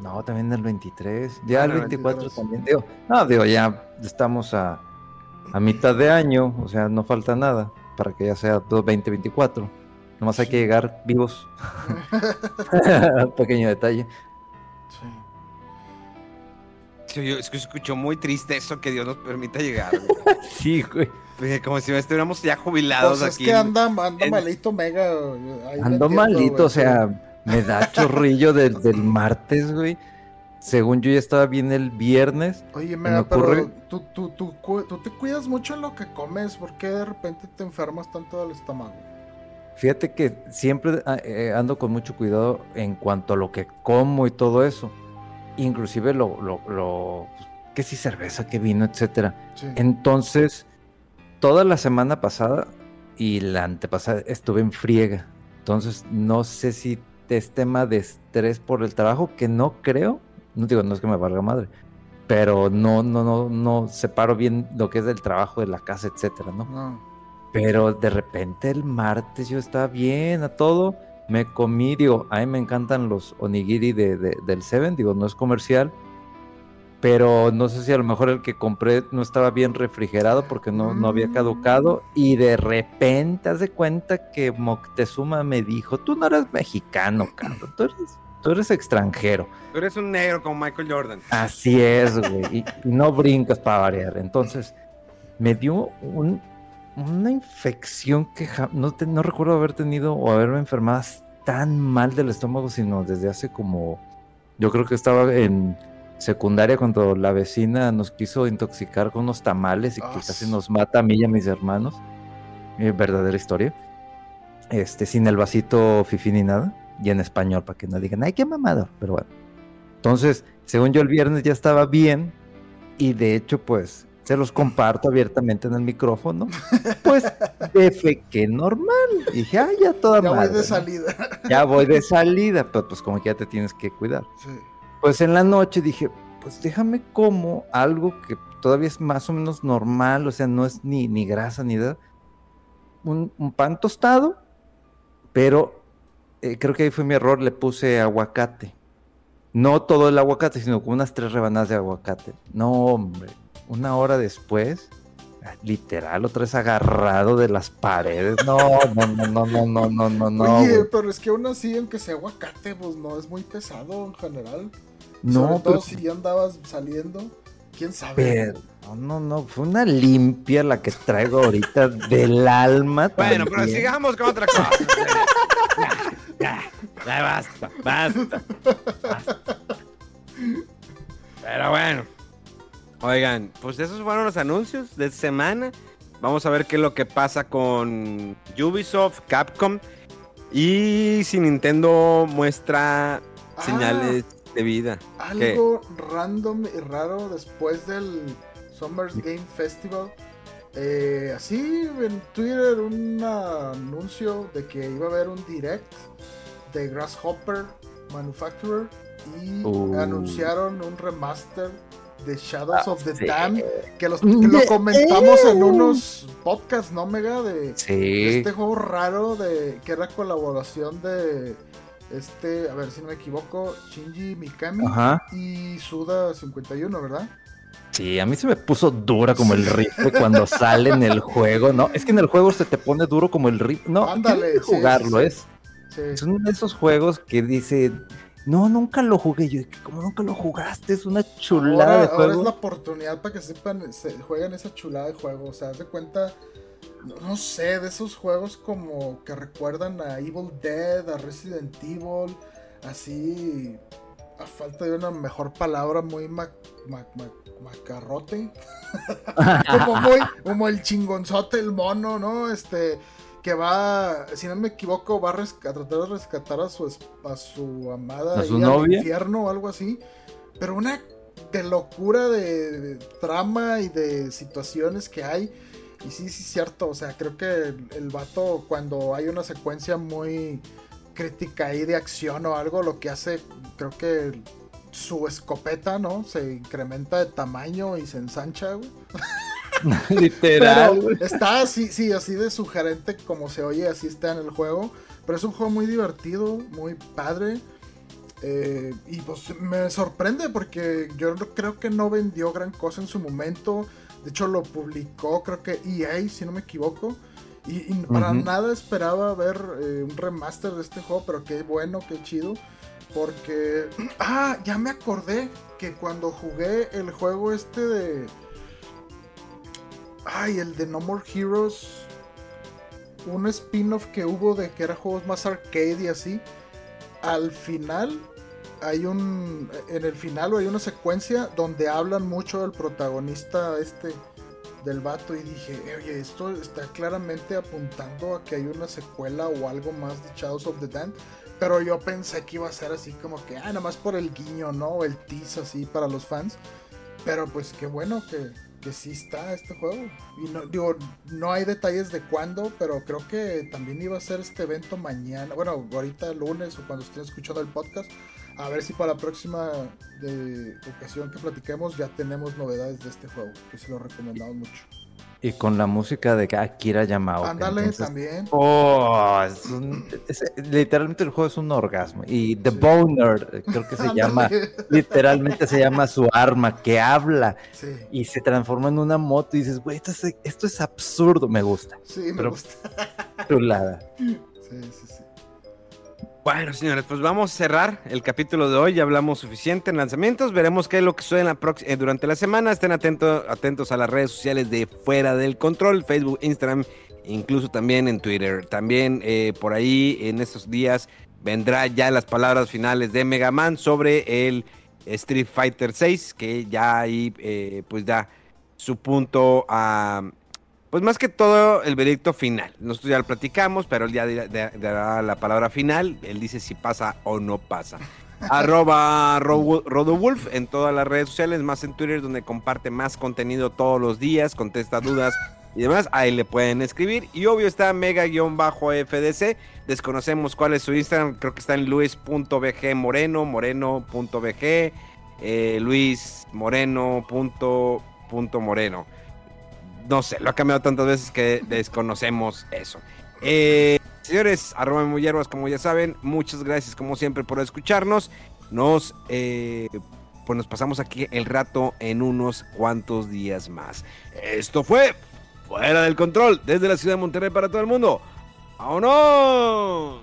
No, también el 23. Ya el 24 también. Digo, no, digo, ya estamos a, a mitad de año, o sea, no falta nada para que ya sea 2024. Nomás hay que llegar vivos. (laughs) Pequeño detalle. es que escuchó muy triste eso que Dios nos permita llegar. (laughs) sí, güey. Como si estuviéramos ya jubilados pues aquí. Es que anda, malito mega. Ando malito, o sea, me da chorrillo (laughs) del martes, güey. Según yo ya estaba bien el viernes. Oye, me pero tú, tú, tú, tú, te cuidas mucho en lo que comes. ¿Por qué de repente te enfermas tanto del estómago? Fíjate que siempre ah, eh, ando con mucho cuidado en cuanto a lo que como y todo eso inclusive lo, lo, lo que si cerveza, que vino, etcétera. Entonces, toda la semana pasada y la antepasada estuve en friega. Entonces, no sé si es tema de estrés por el trabajo, que no creo. No digo, no es que me valga madre, pero no, no, no, no separo bien lo que es del trabajo, de la casa, etcétera, ¿no? no. Pero de repente el martes yo estaba bien a todo me comí, digo, a mí me encantan los onigiri de, del Seven, digo, no es comercial, pero no sé si a lo mejor el que compré no estaba bien refrigerado porque no, no había caducado y de repente hace cuenta que Moctezuma me dijo, tú no eres mexicano, cabrón, tú eres, tú eres extranjero. Tú eres un negro como Michael Jordan. Así es, güey, y, no brincas para variar. Entonces, me dio un, una infección que no, no recuerdo haber tenido o haberme enfermado tan mal del estómago, sino desde hace como, yo creo que estaba en secundaria cuando la vecina nos quiso intoxicar con unos tamales y que casi nos mata a mí y a mis hermanos. Eh, verdadera historia. Este, sin el vasito fifi ni nada. Y en español, para que no digan, ay, qué mamado. Pero bueno. Entonces, según yo, el viernes ya estaba bien. Y de hecho, pues, se los comparto abiertamente en el micrófono, pues que normal. Y dije, ah, ya toda Ya voy de salida. Ya voy de salida, pero pues como que ya te tienes que cuidar. Pues en la noche dije, pues déjame como algo que todavía es más o menos normal, o sea, no es ni, ni grasa ni nada. Un, pan tostado, pero eh, creo que ahí fue mi error, le puse aguacate. No todo el aguacate, sino como unas tres rebanadas de aguacate. No, hombre una hora después, ah, literal, otra vez agarrado de las paredes. No, no, no, no, no, no, no, no. no Oye, pero es que aún así, aunque sea aguacate, pues no es muy pesado en general. No, Sobre todo pero... si ya andabas saliendo, quién sabe. No, no, no, fue una limpia la que traigo ahorita del alma. Bueno, pero sigamos con otra cosa. (laughs) ya, ya, ya, basta, basta, basta. (laughs) Pero bueno. Oigan, pues esos fueron los anuncios de semana. Vamos a ver qué es lo que pasa con Ubisoft, Capcom. Y si Nintendo muestra Ah. señales de vida. ¿Qué? Algo random y raro después del Summer's Game Festival. Eh, así en Twitter un anuncio de que iba a haber un direct de Grasshopper Manufacturer y Uh. anunciaron un remaster de Shadows Ah, of the sí. Dam que, los- que lo comentamos en unos podcasts, ¿no, Mega? De, Sí. este juego raro de que era colaboración de este, a ver si no me equivoco, Shinji Mikami Ajá. y Suda 51, ¿verdad? Sí, a mí se me puso dura como el rifle cuando sale en el juego, ¿no? Es que en el juego se te pone duro como el rifle. No, Ándale, que jugarlo, sí. es. Sí. Es uno de esos juegos que dice, no, nunca lo jugué. Yo, como nunca lo jugaste? Es una chulada Ahora, de ahora es juego. la oportunidad para que sepan, se jueguen esa chulada de juego. O sea, haz de cuenta, no, no sé, de esos juegos como que recuerdan a Evil Dead, a Resident Evil, así, a falta de una mejor palabra, muy ma- ma- ma- macarrote. (laughs) como muy, como el chingonzote, el mono, ¿no? Este, que va, si no me equivoco, va a, tratar de rescatar a su, a su amada ¿A su ahí al novia? infierno o algo así. Pero una de locura de, de trama y de situaciones que hay. Y sí, sí, cierto. O sea, creo que el, el vato, cuando hay una secuencia muy crítica ahí de acción o algo, lo que hace, creo que su escopeta, ¿no? Se incrementa de tamaño y se ensancha, güey. (laughs) (laughs) Literal. Pero está así, sí, así de sugerente como se oye, así está en el juego. Pero es un juego muy divertido, muy padre. Eh, y pues me sorprende porque yo creo que no vendió gran cosa en su momento. De hecho lo publicó creo que EA, si no me equivoco. Y, y para nada esperaba ver eh, un remaster de este juego, pero qué bueno, qué chido. Porque... (clears throat) Ah, ya me acordé que cuando jugué el juego este de... Ay, el de No More Heroes. Un spin-off que hubo de que era juegos más arcade y así. Al final hay un. En el final hay una secuencia donde hablan mucho del protagonista este. Del vato. Y dije, oye, esto está claramente apuntando a que hay una secuela o algo más de Shadows of the Damned. Pero yo pensé que iba a ser así como que, ah, nada más por el guiño, ¿no? El tease así para los fans. Pero pues qué bueno que, que sí está este juego. Y no, digo, no hay detalles de cuándo, pero creo que también iba a ser este evento mañana. Bueno, ahorita lunes o cuando estén escuchando el podcast. A ver si para la próxima de ocasión que platiquemos ya tenemos novedades de este juego, que se lo recomendamos mucho. Y con la música de Akira Yamaoka. Ándale entonces- también. Oh, es un- es- literalmente el juego es un orgasmo. Y The Sí. Boner, eh, creo que se (laughs) llama, literalmente se llama su arma, que habla Sí, y se transforma en una moto y dices, güey, esto es, esto es absurdo, me gusta. sí, me Pero- gusta. Chulada. Sí, sí, sí. Bueno, señores, pues vamos a cerrar el capítulo de hoy. Ya hablamos suficiente en lanzamientos. Veremos qué es lo que sucede eh, durante la semana. Estén atentos, atentos a las redes sociales de Fuera del Control, Facebook, Instagram, incluso también en Twitter. También eh, por ahí en estos días vendrá ya las palabras finales de Mega Man sobre el Street Fighter 6, que ya ahí eh, pues da su punto a... Pues más que todo el veredicto final. Nosotros ya lo platicamos, pero él ya dará la palabra final. Él dice si pasa o no pasa. (laughs) Arroba Ro- Rodowulf en todas las redes sociales, más en Twitter, donde comparte más contenido todos los días, contesta dudas y demás. Ahí le pueden escribir. Y obvio está mega-fdc. Desconocemos cuál es su Instagram. Creo que está en luis.bg moreno, moreno.bg, eh, luis moreno punto- punto moreno no sé, lo ha cambiado tantas veces que desconocemos eso. Eh, señores, arroba muy hierbas, como ya saben, muchas gracias como siempre por escucharnos. Nos, eh, pues nos pasamos aquí el rato en unos cuantos días más. Esto fue Fuera del control, desde la ciudad de Monterrey para todo el mundo. ¡Vámonos!